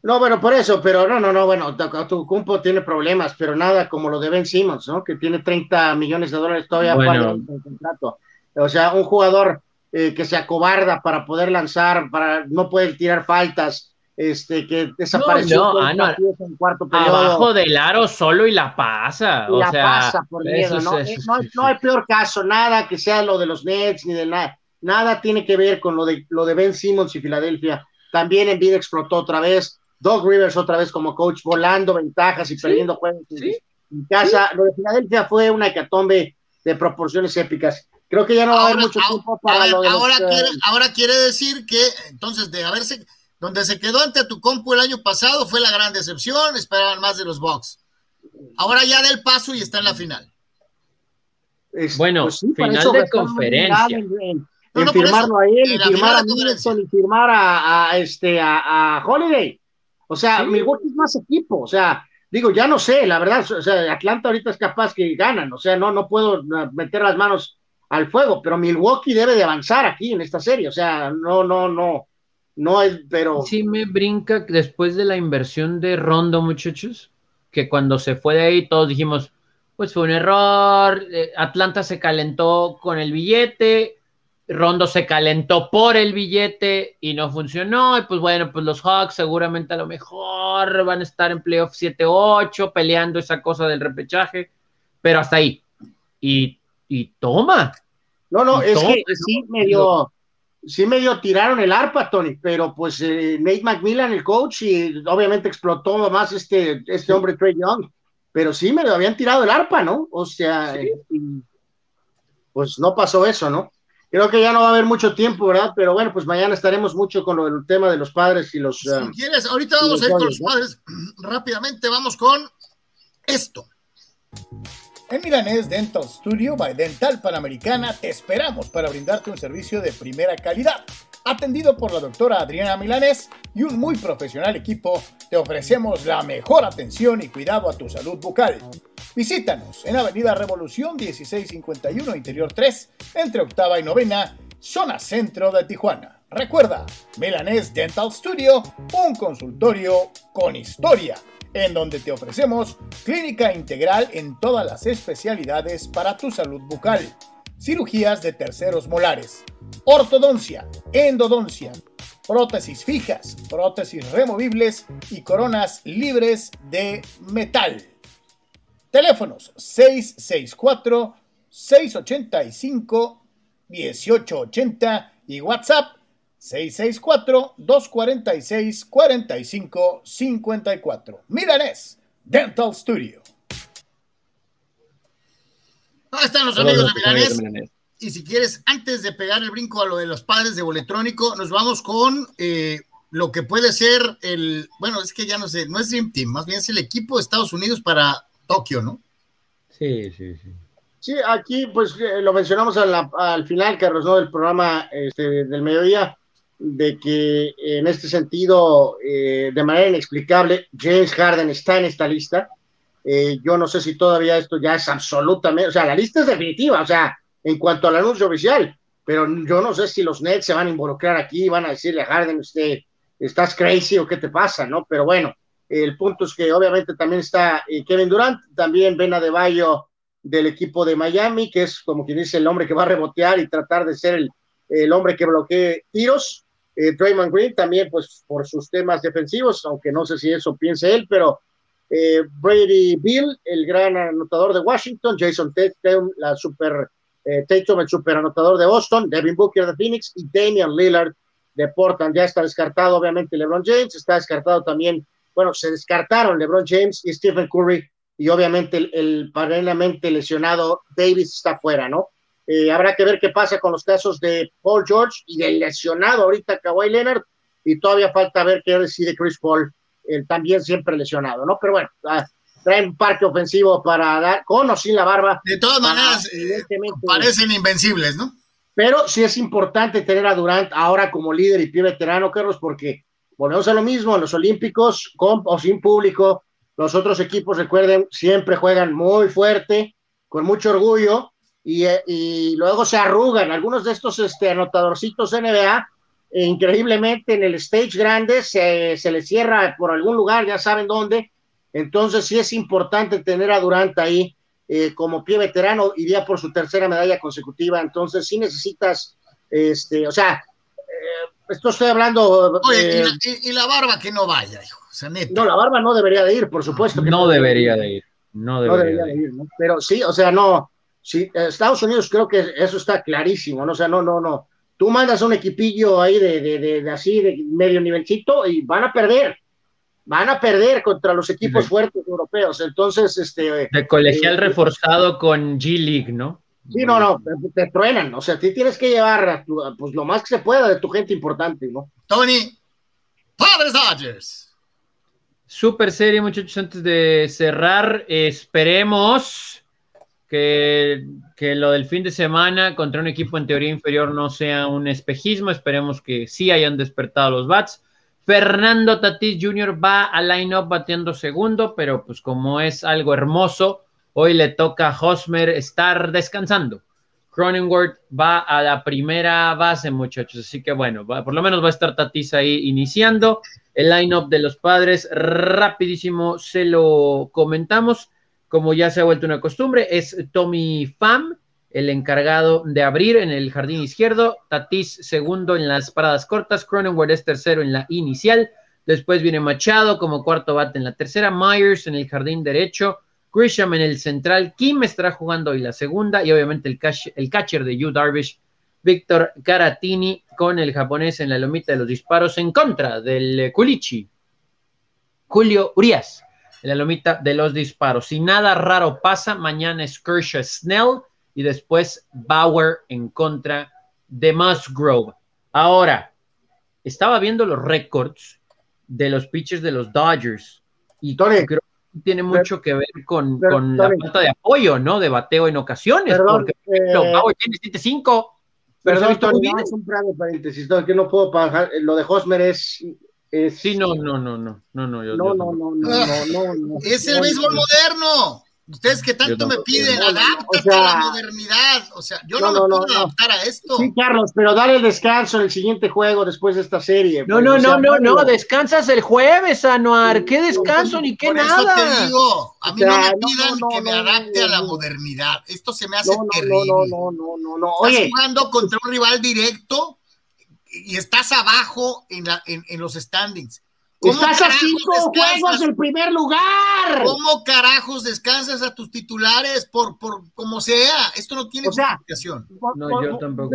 no, bueno, por eso, pero no, no, no, bueno, tu cumpo tiene problemas, pero nada como lo de Ben Simmons, ¿no? Que tiene 30 millones de dólares todavía para el contrato. O sea, un jugador eh, que se acobarda para poder lanzar, para no poder tirar faltas, este, que desapareció no, no, ah, en cuarto periodo. Abajo del aro solo y la pasa. Y la pasa por miedo, ¿no? Eh, no, no, hay peor caso, nada que sea lo de los Nets ni de nada. Nada tiene que ver con lo de, lo de Ben Simmons y Filadelfia. También en vida explotó otra vez Doug Rivers otra vez como coach, volando ventajas y perdiendo juegos en casa. Lo de Filadelfia fue una hecatombe de proporciones épicas. Creo que ya no va a haber mucho tiempo para lo de ahora, quiere, ahora quiere decir que, entonces, de haberse, donde se quedó ante tu compu el año pasado fue la gran decepción, esperaban más de los Bucks. Ahora ya del paso y está en la final. bueno, pues final de conferencia. En, firmarlo a él, y firmar a Middleton y firmar a, este, a Holiday. O sea, Milwaukee es más equipo, o sea, digo, ya no sé, la verdad, o sea, Atlanta ahorita es capaz que ganan, o sea, no, no puedo meter las manos al fuego, pero Milwaukee debe de avanzar aquí en esta serie, o sea, no, no, no, no es, pero... Sí me brinca después de la inversión de Rondo, muchachos, que cuando se fue de ahí todos dijimos, pues fue un error, eh, Atlanta se calentó con el billete, Rondo se calentó por el billete y no funcionó. Y pues bueno, pues los Hawks seguramente a lo mejor van a estar en playoff 7-8 peleando esa cosa del repechaje, pero hasta ahí. Y, toma. No, no, es que sí medio, sí medio tiraron el arpa, Tony, pero pues eh, Nate McMillan, el coach, y obviamente explotó más este, este hombre Trey Young, pero sí me lo habían tirado el arpa, ¿no? O sea, pues no pasó eso, ¿no? Creo que ya no va a haber mucho tiempo, ¿verdad? Pero bueno, pues mañana estaremos mucho con lo del tema de los padres y los. Si um, quieres, ahorita vamos a ir con los padres. Rápidamente vamos con esto. En Milanés Dental Studio by Dental Panamericana te esperamos para brindarte un servicio de primera calidad. Atendido por la doctora Adriana Milanés y un muy profesional equipo, te ofrecemos la mejor atención y cuidado a tu salud bucal. Visítanos en Avenida Revolución 1651 Interior 3, entre octava y novena, zona centro de Tijuana. Recuerda, Milanés Dental Studio, un consultorio con historia, en donde te ofrecemos clínica integral en todas las especialidades para tu salud bucal, cirugías de terceros molares, ortodoncia, endodoncia, prótesis fijas, prótesis removibles y coronas libres de metal. Teléfonos 664-685-1880 y WhatsApp 664-246-4554. Milanés Dental Studio. Ahí están los amigos de Milanés. Y si quieres, antes de pegar el brinco a lo de los padres de Boletrónico, nos vamos con eh, lo que puede ser el, bueno, es que ya no sé, no es Dream Team, más bien es el equipo de Estados Unidos para Tokio, ¿no? Sí, sí, sí. Sí, aquí pues eh, lo mencionamos al final, Carlos, ¿no? Del programa este, del mediodía, de que en este sentido, eh, de manera inexplicable, James Harden está en esta lista. Eh, yo no sé si todavía esto ya es absolutamente, o sea, la lista es definitiva, o sea, en cuanto al anuncio oficial, pero yo no sé si los Nets se van a involucrar aquí, van a decirle a Harden, usted, estás crazy o qué te pasa, ¿no? Pero bueno, el punto es que obviamente también está eh, Kevin Durant, también Ben Adebayo del equipo de Miami, que es como quien dice el hombre que va a rebotear y tratar de ser el, hombre que bloquee tiros. Eh, Draymond Green también, pues por sus temas defensivos, aunque no sé si eso piense él, pero eh, Brady Bill, el gran anotador de Washington, Jason Tatum, la super, Tatum, el super anotador de Boston, Devin Booker de Phoenix y Damian Lillard de Portland. Ya está descartado, obviamente, LeBron James, está descartado también bueno, se descartaron LeBron James y Stephen Curry y obviamente el, el paralelamente lesionado Davis está fuera, ¿no? Eh, habrá que ver qué pasa con los casos de Paul George y del lesionado ahorita Kawhi Leonard y todavía falta ver qué decide Chris Paul, también siempre lesionado, ¿no? Pero bueno, ah, traen un parque ofensivo para dar, con o sin la barba. De todas maneras, eh, parecen invencibles, ¿no? Pero sí es importante tener a Durant ahora como líder y pie veterano, Carlos, porque volvemos a lo mismo, en los Olímpicos, con o sin público, los otros equipos, recuerden, siempre juegan muy fuerte, con mucho orgullo, y, eh, y luego se arrugan. Algunos de estos este, anotadorcitos NBA, e increíblemente en el stage grande, se, se les cierra por algún lugar, ya saben dónde. Entonces sí es importante tener a Durant ahí eh, como pie veterano, iría por su tercera medalla consecutiva, entonces sí necesitas, este, o sea, eh, esto estoy hablando... Oye, y, la, barba que no vaya, hijo, No, la barba no debería de ir, por supuesto. Que no, debería de ir, no debería, de ir. Pero sí, o sea, no, sí, Estados Unidos creo que eso está clarísimo, ¿no? O sea, no, no, no. Tú mandas un equipillo ahí de, de, de así, de medio nivelcito, y van a perder van a perder contra los equipos fuertes europeos. Entonces, este. De colegial eh, reforzado con G League, ¿no? Sí, no, no, te, truenan. O sea, ti tienes que llevar pues, lo más que se pueda de tu gente importante, ¿no? Tony, Padres Dodgers. Super serie, muchachos. Antes de cerrar, esperemos que, que lo del fin de semana contra un equipo en teoría inferior no sea un espejismo. Esperemos que sí hayan despertado los bats Fernando Tatis Jr. va al line-up bateando segundo, pero pues como es algo hermoso, hoy le toca a Hosmer estar descansando. Cronenworth va a la primera base, muchachos. Así que bueno, por lo menos va a estar Tatis ahí iniciando. El line-up de los padres, rapidísimo se lo comentamos. Como ya se ha vuelto una costumbre, es Tommy Pham, el encargado de abrir en el jardín izquierdo, Tatis segundo en las paradas cortas, Cronenworth es tercero en la inicial, después viene Machado como cuarto bate en la tercera, Myers en el jardín derecho, Grisham en el central, Kim estará jugando hoy la segunda y obviamente el, catcher de Yu Darvish, Víctor Caratini con el japonés en la lomita de los disparos en contra del Culichi, Julio Urias en la lomita de los disparos. Si nada raro pasa, mañana es Kershaw Snell y después Bauer en contra de Musgrove. Ahora, estaba viendo los récords de los pitchers de los Dodgers y creo que tiene mucho que ver con, la falta de apoyo, ¿no? De bateo en ocasiones, porque eh, Bauer tiene 7-5. Perdón, Tony, es un bravo paréntesis, no, que no puedo pagar, lo de Hosmer es, es... Sí, no, no, no, no, no, no, yo, no, yo no, no, no, no, no, no, Es el béisbol moderno. Ustedes que tanto me piden, adáptate o sea, a la modernidad. O sea, yo no, me puedo adaptar a esto. Sí, Carlos, pero dale descanso en el siguiente juego después de esta serie. No, no, no, no, no, descansas el jueves, Anuar. ¿Qué descanso ni qué por nada? Eso te digo, a mí o sea, no me pidan que me adapte a la modernidad. Esto se me hace terrible. No, no, no, no, no, no. Oye, Estás jugando contra un rival directo y estás abajo en, la, en, en los standings Estás a cinco juegos del primer lugar. ¿Cómo carajos descansas a tus titulares por, por como sea? Esto no tiene explicación. No, yo tampoco.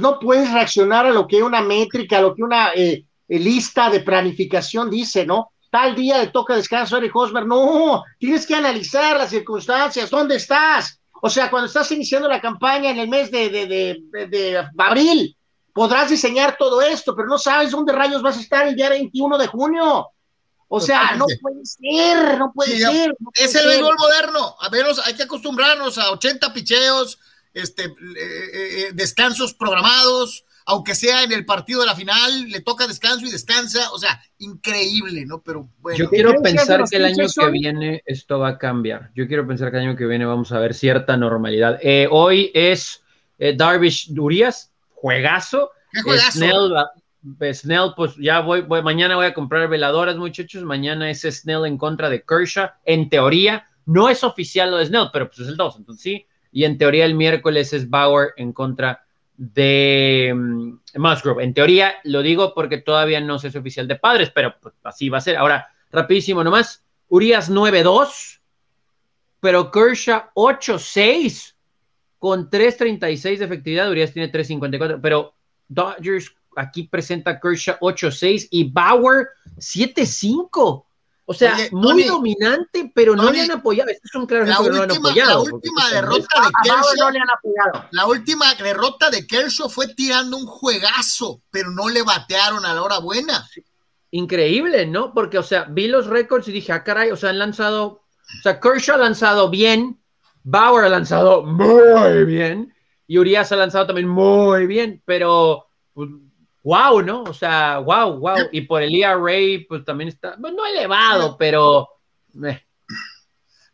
no puedes reaccionar a lo que una métrica, a lo que una eh, eh, lista de planificación dice, ¿no? Tal día de toca descanso Eric Hosmer. No, tienes que analizar las circunstancias. ¿Dónde estás? O sea, cuando estás iniciando la campaña en el mes de, de, de, de abril, podrás diseñar todo esto, pero no sabes dónde rayos vas a estar el día 21 de junio. O sea, no puede ser, no puede ser. es el béisbol moderno. A ver, hay que acostumbrarnos a 80 picheos, este, eh, eh, eh, descansos programados, aunque sea en el partido de la final, le toca descanso y descansa. O sea, increíble, ¿no? Pero bueno. Yo quiero pensar que el año que viene esto va a cambiar. Yo quiero pensar que el año que viene vamos a ver cierta normalidad. hoy es Darvish Durias, juegazo. Snell, pues ya voy, voy, mañana voy a comprar veladoras, muchachos. Mañana es Snell en contra de Kershaw. En teoría, no es oficial lo de Snell, pero pues es el 2, entonces sí. Y en teoría, el miércoles es Bauer en contra de um, Musgrove. En teoría, lo digo porque todavía no se es oficial de padres, pero pues, así va a ser. Ahora, rapidísimo nomás. Urias 9-2, pero Kershaw 8-6 con 3.36 de efectividad, Urias tiene 3.54, pero Dodgers aquí presenta Kershaw 8.6 y Bauer 7.5. O sea, muy dominante, pero no le han apoyado. Estos son claros la última, no han apoyado. La última derrota de Kershaw. No le han apoyado. La última derrota de Kershaw fue tirando un juegazo, pero no le batearon a la hora buena. increíble, ¿no? Porque, o sea, vi los récords y dije, ah, caray, o sea, han lanzado, o sea, Kershaw ha lanzado bien, Bauer ha lanzado muy bien, y Urias ha lanzado también muy bien, pero, wow, pues, ¿no? O sea, wow, wow. Y por el ERA, pues también está, pues, no elevado, pero... Eh.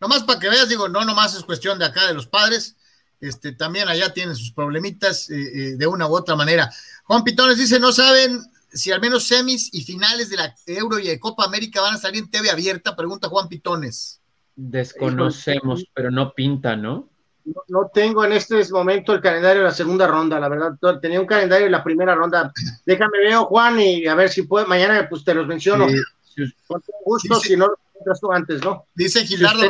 Nomás para que veas, digo, no nomás es cuestión de acá de los padres, este, también allá tienen sus problemitas eh, eh, de una u otra manera. Juan Pitones dice, no saben si al menos semis y finales de la Euro y de Copa América van a salir en TV abierta, pregunta Juan Pitones. Desconocemos, pero no pinta, ¿no? No, tengo en este momento el calendario de la segunda ronda, la verdad. Tenía un calendario de la primera ronda. Déjame veo, Juan, y a ver si puedo. Mañana pues te los menciono. Con gusto, si no los tú antes, ¿no? Dice Gilardo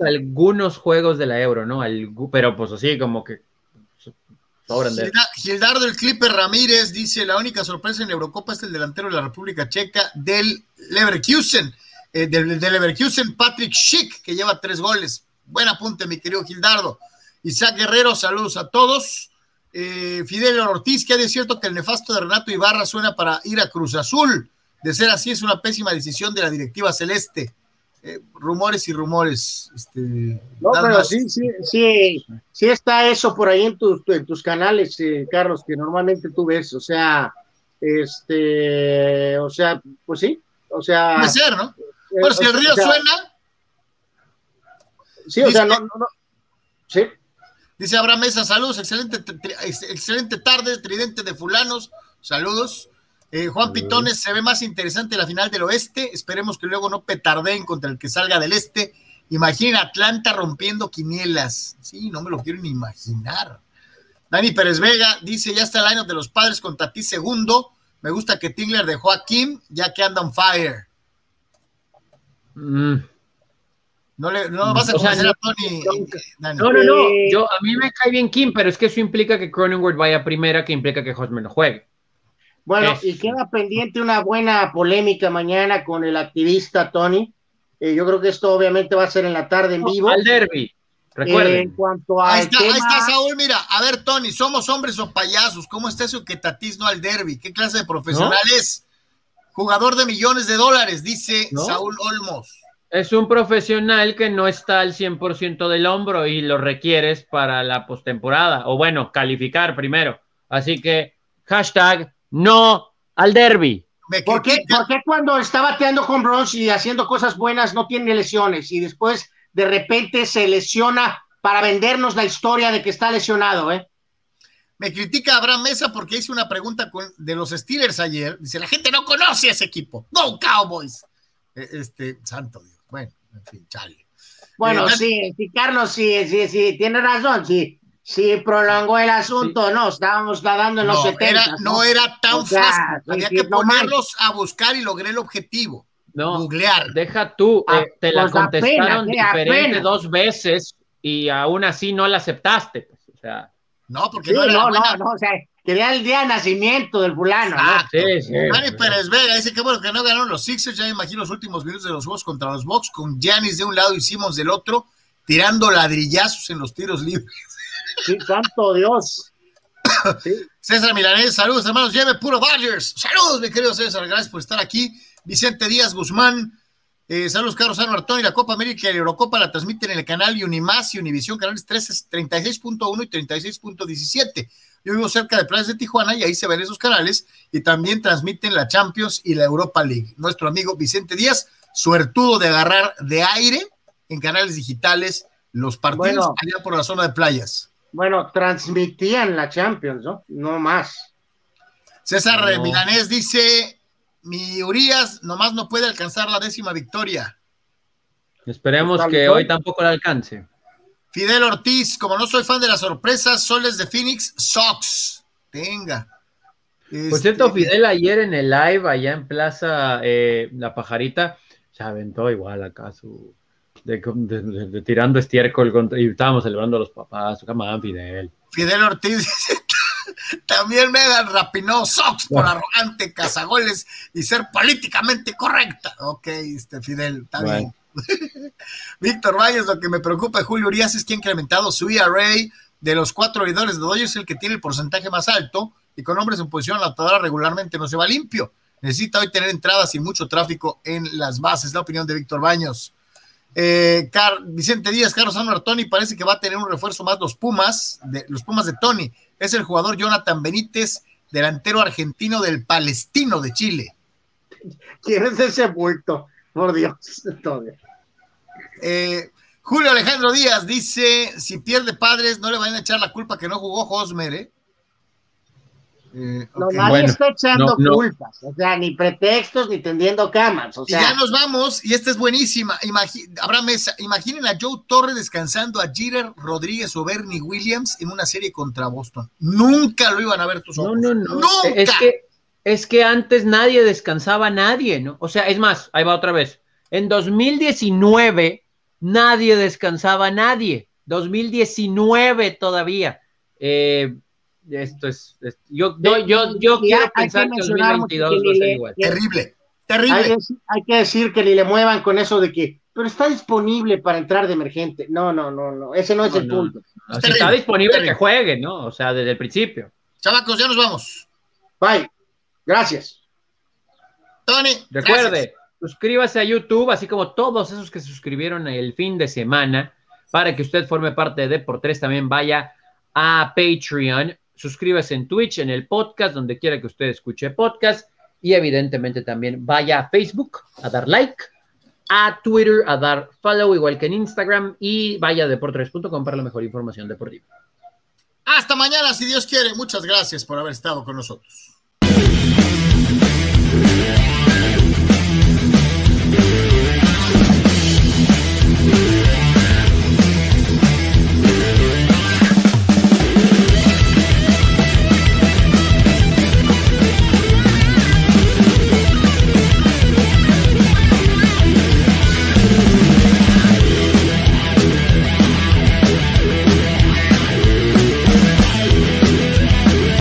algunos juegos de la Euro, ¿no? pero pues así como que sobran de... Gildardo el Clipper Ramírez dice, la única sorpresa en Eurocopa es el delantero de la República Checa del Leverkusen, eh, del, Leverkusen, Patrick Schick, que lleva tres goles. Buen apunte, mi querido Gildardo. Isaac Guerrero, saludos a todos. Eh, Fidel Ortiz, que es cierto que el nefasto de Renato Ibarra suena para ir a Cruz Azul. De ser así, es una pésima decisión de la directiva celeste. Eh, rumores y rumores. Este, no, pero sí, sí, sí, sí está eso por ahí en, tus, en tus canales, eh, Carlos, que normalmente tú ves, o sea, este, o sea, pues sí, o sea. Puede ser, ¿no? Bueno, si el río suena. Sí, o sea, no, no, no, sí. Dice Abraham Mesa, saludos, excelente, excelente tarde, tridente de fulanos, saludos. Eh, Juan Pitones se ve más interesante la final del oeste. Esperemos que luego no petardeen contra el que salga del este. Imagina Atlanta rompiendo quinielas. Sí, no me lo quiero ni imaginar. Dani Pérez Vega dice: Ya está el año de los padres con Tati segundo. Me gusta que Tingler dejó a Kim, ya que anda on fire. Mm. No, le, no vas a conocer a Tony. No, no, no. Yo, a mí me cae bien Kim, pero es que eso implica que Cronenworth vaya a primera, que implica que Hosmer no juegue. Bueno, y queda pendiente una buena polémica mañana con el activista Tony. Eh, yo creo que esto obviamente va a ser en la tarde en vivo. Al derby. Recuerden. en cuanto a. Ahí está, ahí está, Saúl. Mira, a ver, Tony, ¿somos hombres o payasos? ¿Cómo está eso que no al derby? ¿Qué clase de profesional es? Jugador de millones de dólares, dice Saúl Olmos. Es un profesional que no está al 100% del hombro y lo requieres para la postemporada. O bueno, calificar primero. Así que, hashtag no al derby. ¿Por qué, cuando está bateando con bronce y haciendo cosas buenas no tiene lesiones y después de repente se lesiona para vendernos la historia de que está lesionado, eh? Me critica Abraham Mesa porque hice una pregunta de los Steelers ayer. Dice, la gente no conoce a ese equipo. ¡Go Cowboys! E, este, santo Dios. Bueno, en fin, chale. Bueno, eh, sí, sí, Carlos, sí, sí, sí, tiene razón, sí. Sí, prolongó el asunto, no, estábamos nadando en los 70. ¿no? era tan fácil, había que ponerlos a buscar y logré el objetivo. No, googlear. Deja tú, ah, eh, te la pues contestaron diferente dos veces y aún así no la aceptaste. Pues, o sea. No, porque no era no, no, no, o sea, quería el día de nacimiento del fulano. Ah, sí, sí. Dani Pérez Vega dice que bueno que no ganaron los Sixers, ya me imagino los últimos minutos de los juegos contra los Bucks con Giannis de un lado y Simmons del otro, tirando ladrillazos en los tiros libres. Sí, santo Dios. César Milanés, saludos hermanos, lleve puro Dodgers. Saludos, mi querido César, gracias por estar aquí. Vicente Díaz Guzmán, eh, saludos Carlos Sano y la Copa América y la Eurocopa la transmiten en el canal Unimás y Univisión, canales 36.1 y 36.17. Yo vivo cerca de Playas de Tijuana y ahí se ven esos canales y también transmiten la Champions y la Europa League. Nuestro amigo Vicente Díaz, suertudo de agarrar de aire en canales digitales los partidos allá por la zona de playas. Bueno, transmitían la Champions, ¿no? No más. César Milanés dice, mi Urias nomás no puede alcanzar la décima victoria. Esperemos que hoy tampoco la alcance. Fidel Ortiz, como no soy fan de las sorpresas, soles de Phoenix, Sox. Tenga. Por cierto, este, Fidel ayer en el live allá en Plaza eh, La Pajarita, se aventó igual acá su, de, tirando estiércol y estábamos celebrando a los papás, su Fidel. Fidel Ortiz también Megan rapinó Sox por arrogante, cazagoles y ser políticamente correcta. Ok, este Fidel, está bien. Víctor Valles, lo que me preocupa de Julio Urias es que ha incrementado su ERA de los cuatro oidores de Dodgers, el que tiene el porcentaje más alto, y con hombres en posición lanzadora regularmente no se va limpio. necesita hoy tener entradas y mucho tráfico en las bases. La opinión de Víctor Baños. Eh, Vicente Díaz, Carlos Álvaro Tony, parece que va a tener un refuerzo más los Pumas, de, los Pumas de Tony. Es el jugador Jonathan Benítez, delantero argentino del Palestino de Chile. ¿Quién es ese bulto? Por Dios, eh, Julio Alejandro Díaz dice: si pierde padres, no le vayan a echar la culpa que no jugó Hosmer, ¿eh? Eh, no, nadie está echando culpas, o sea, ni pretextos ni tendiendo camas. O sea. Y ya nos vamos, y esta es buenísima. Habrá mesa. Imaginen a Joe Torre descansando a Jeter Rodríguez o Bernie Williams en una serie contra Boston. Nunca lo iban a ver tus ojos. No, no, no. ¡Nunca! Es que, es que antes nadie descansaba a nadie, ¿no? O sea, es más, ahí va otra vez. En 2019 nadie descansaba a nadie. 2019 todavía. Eh, esto es, yo, yo, yo, quiero pensar que, 2022 va a ser igual. Terrible, terrible. Hay, que decir que ni le muevan con eso de que, pero está disponible para entrar de emergente. No, no, no, no, ese no es el punto. si está disponible que juegue, ¿no? O sea, desde el principio. Chavacos, ya nos vamos. Bye. Gracias. Tony. Recuerde, suscríbase a YouTube, así como todos esos que se suscribieron el fin de semana, para que usted forme parte de Deportes. También vaya a Patreon suscríbase en Twitch, en el podcast, donde quiera que usted escuche podcast. Y evidentemente también vaya a Facebook a dar like, a Twitter a dar follow, igual que en Instagram. Y vaya a deportes.com para la mejor información deportiva. Hasta mañana, si Dios quiere. Muchas gracias por haber estado con nosotros.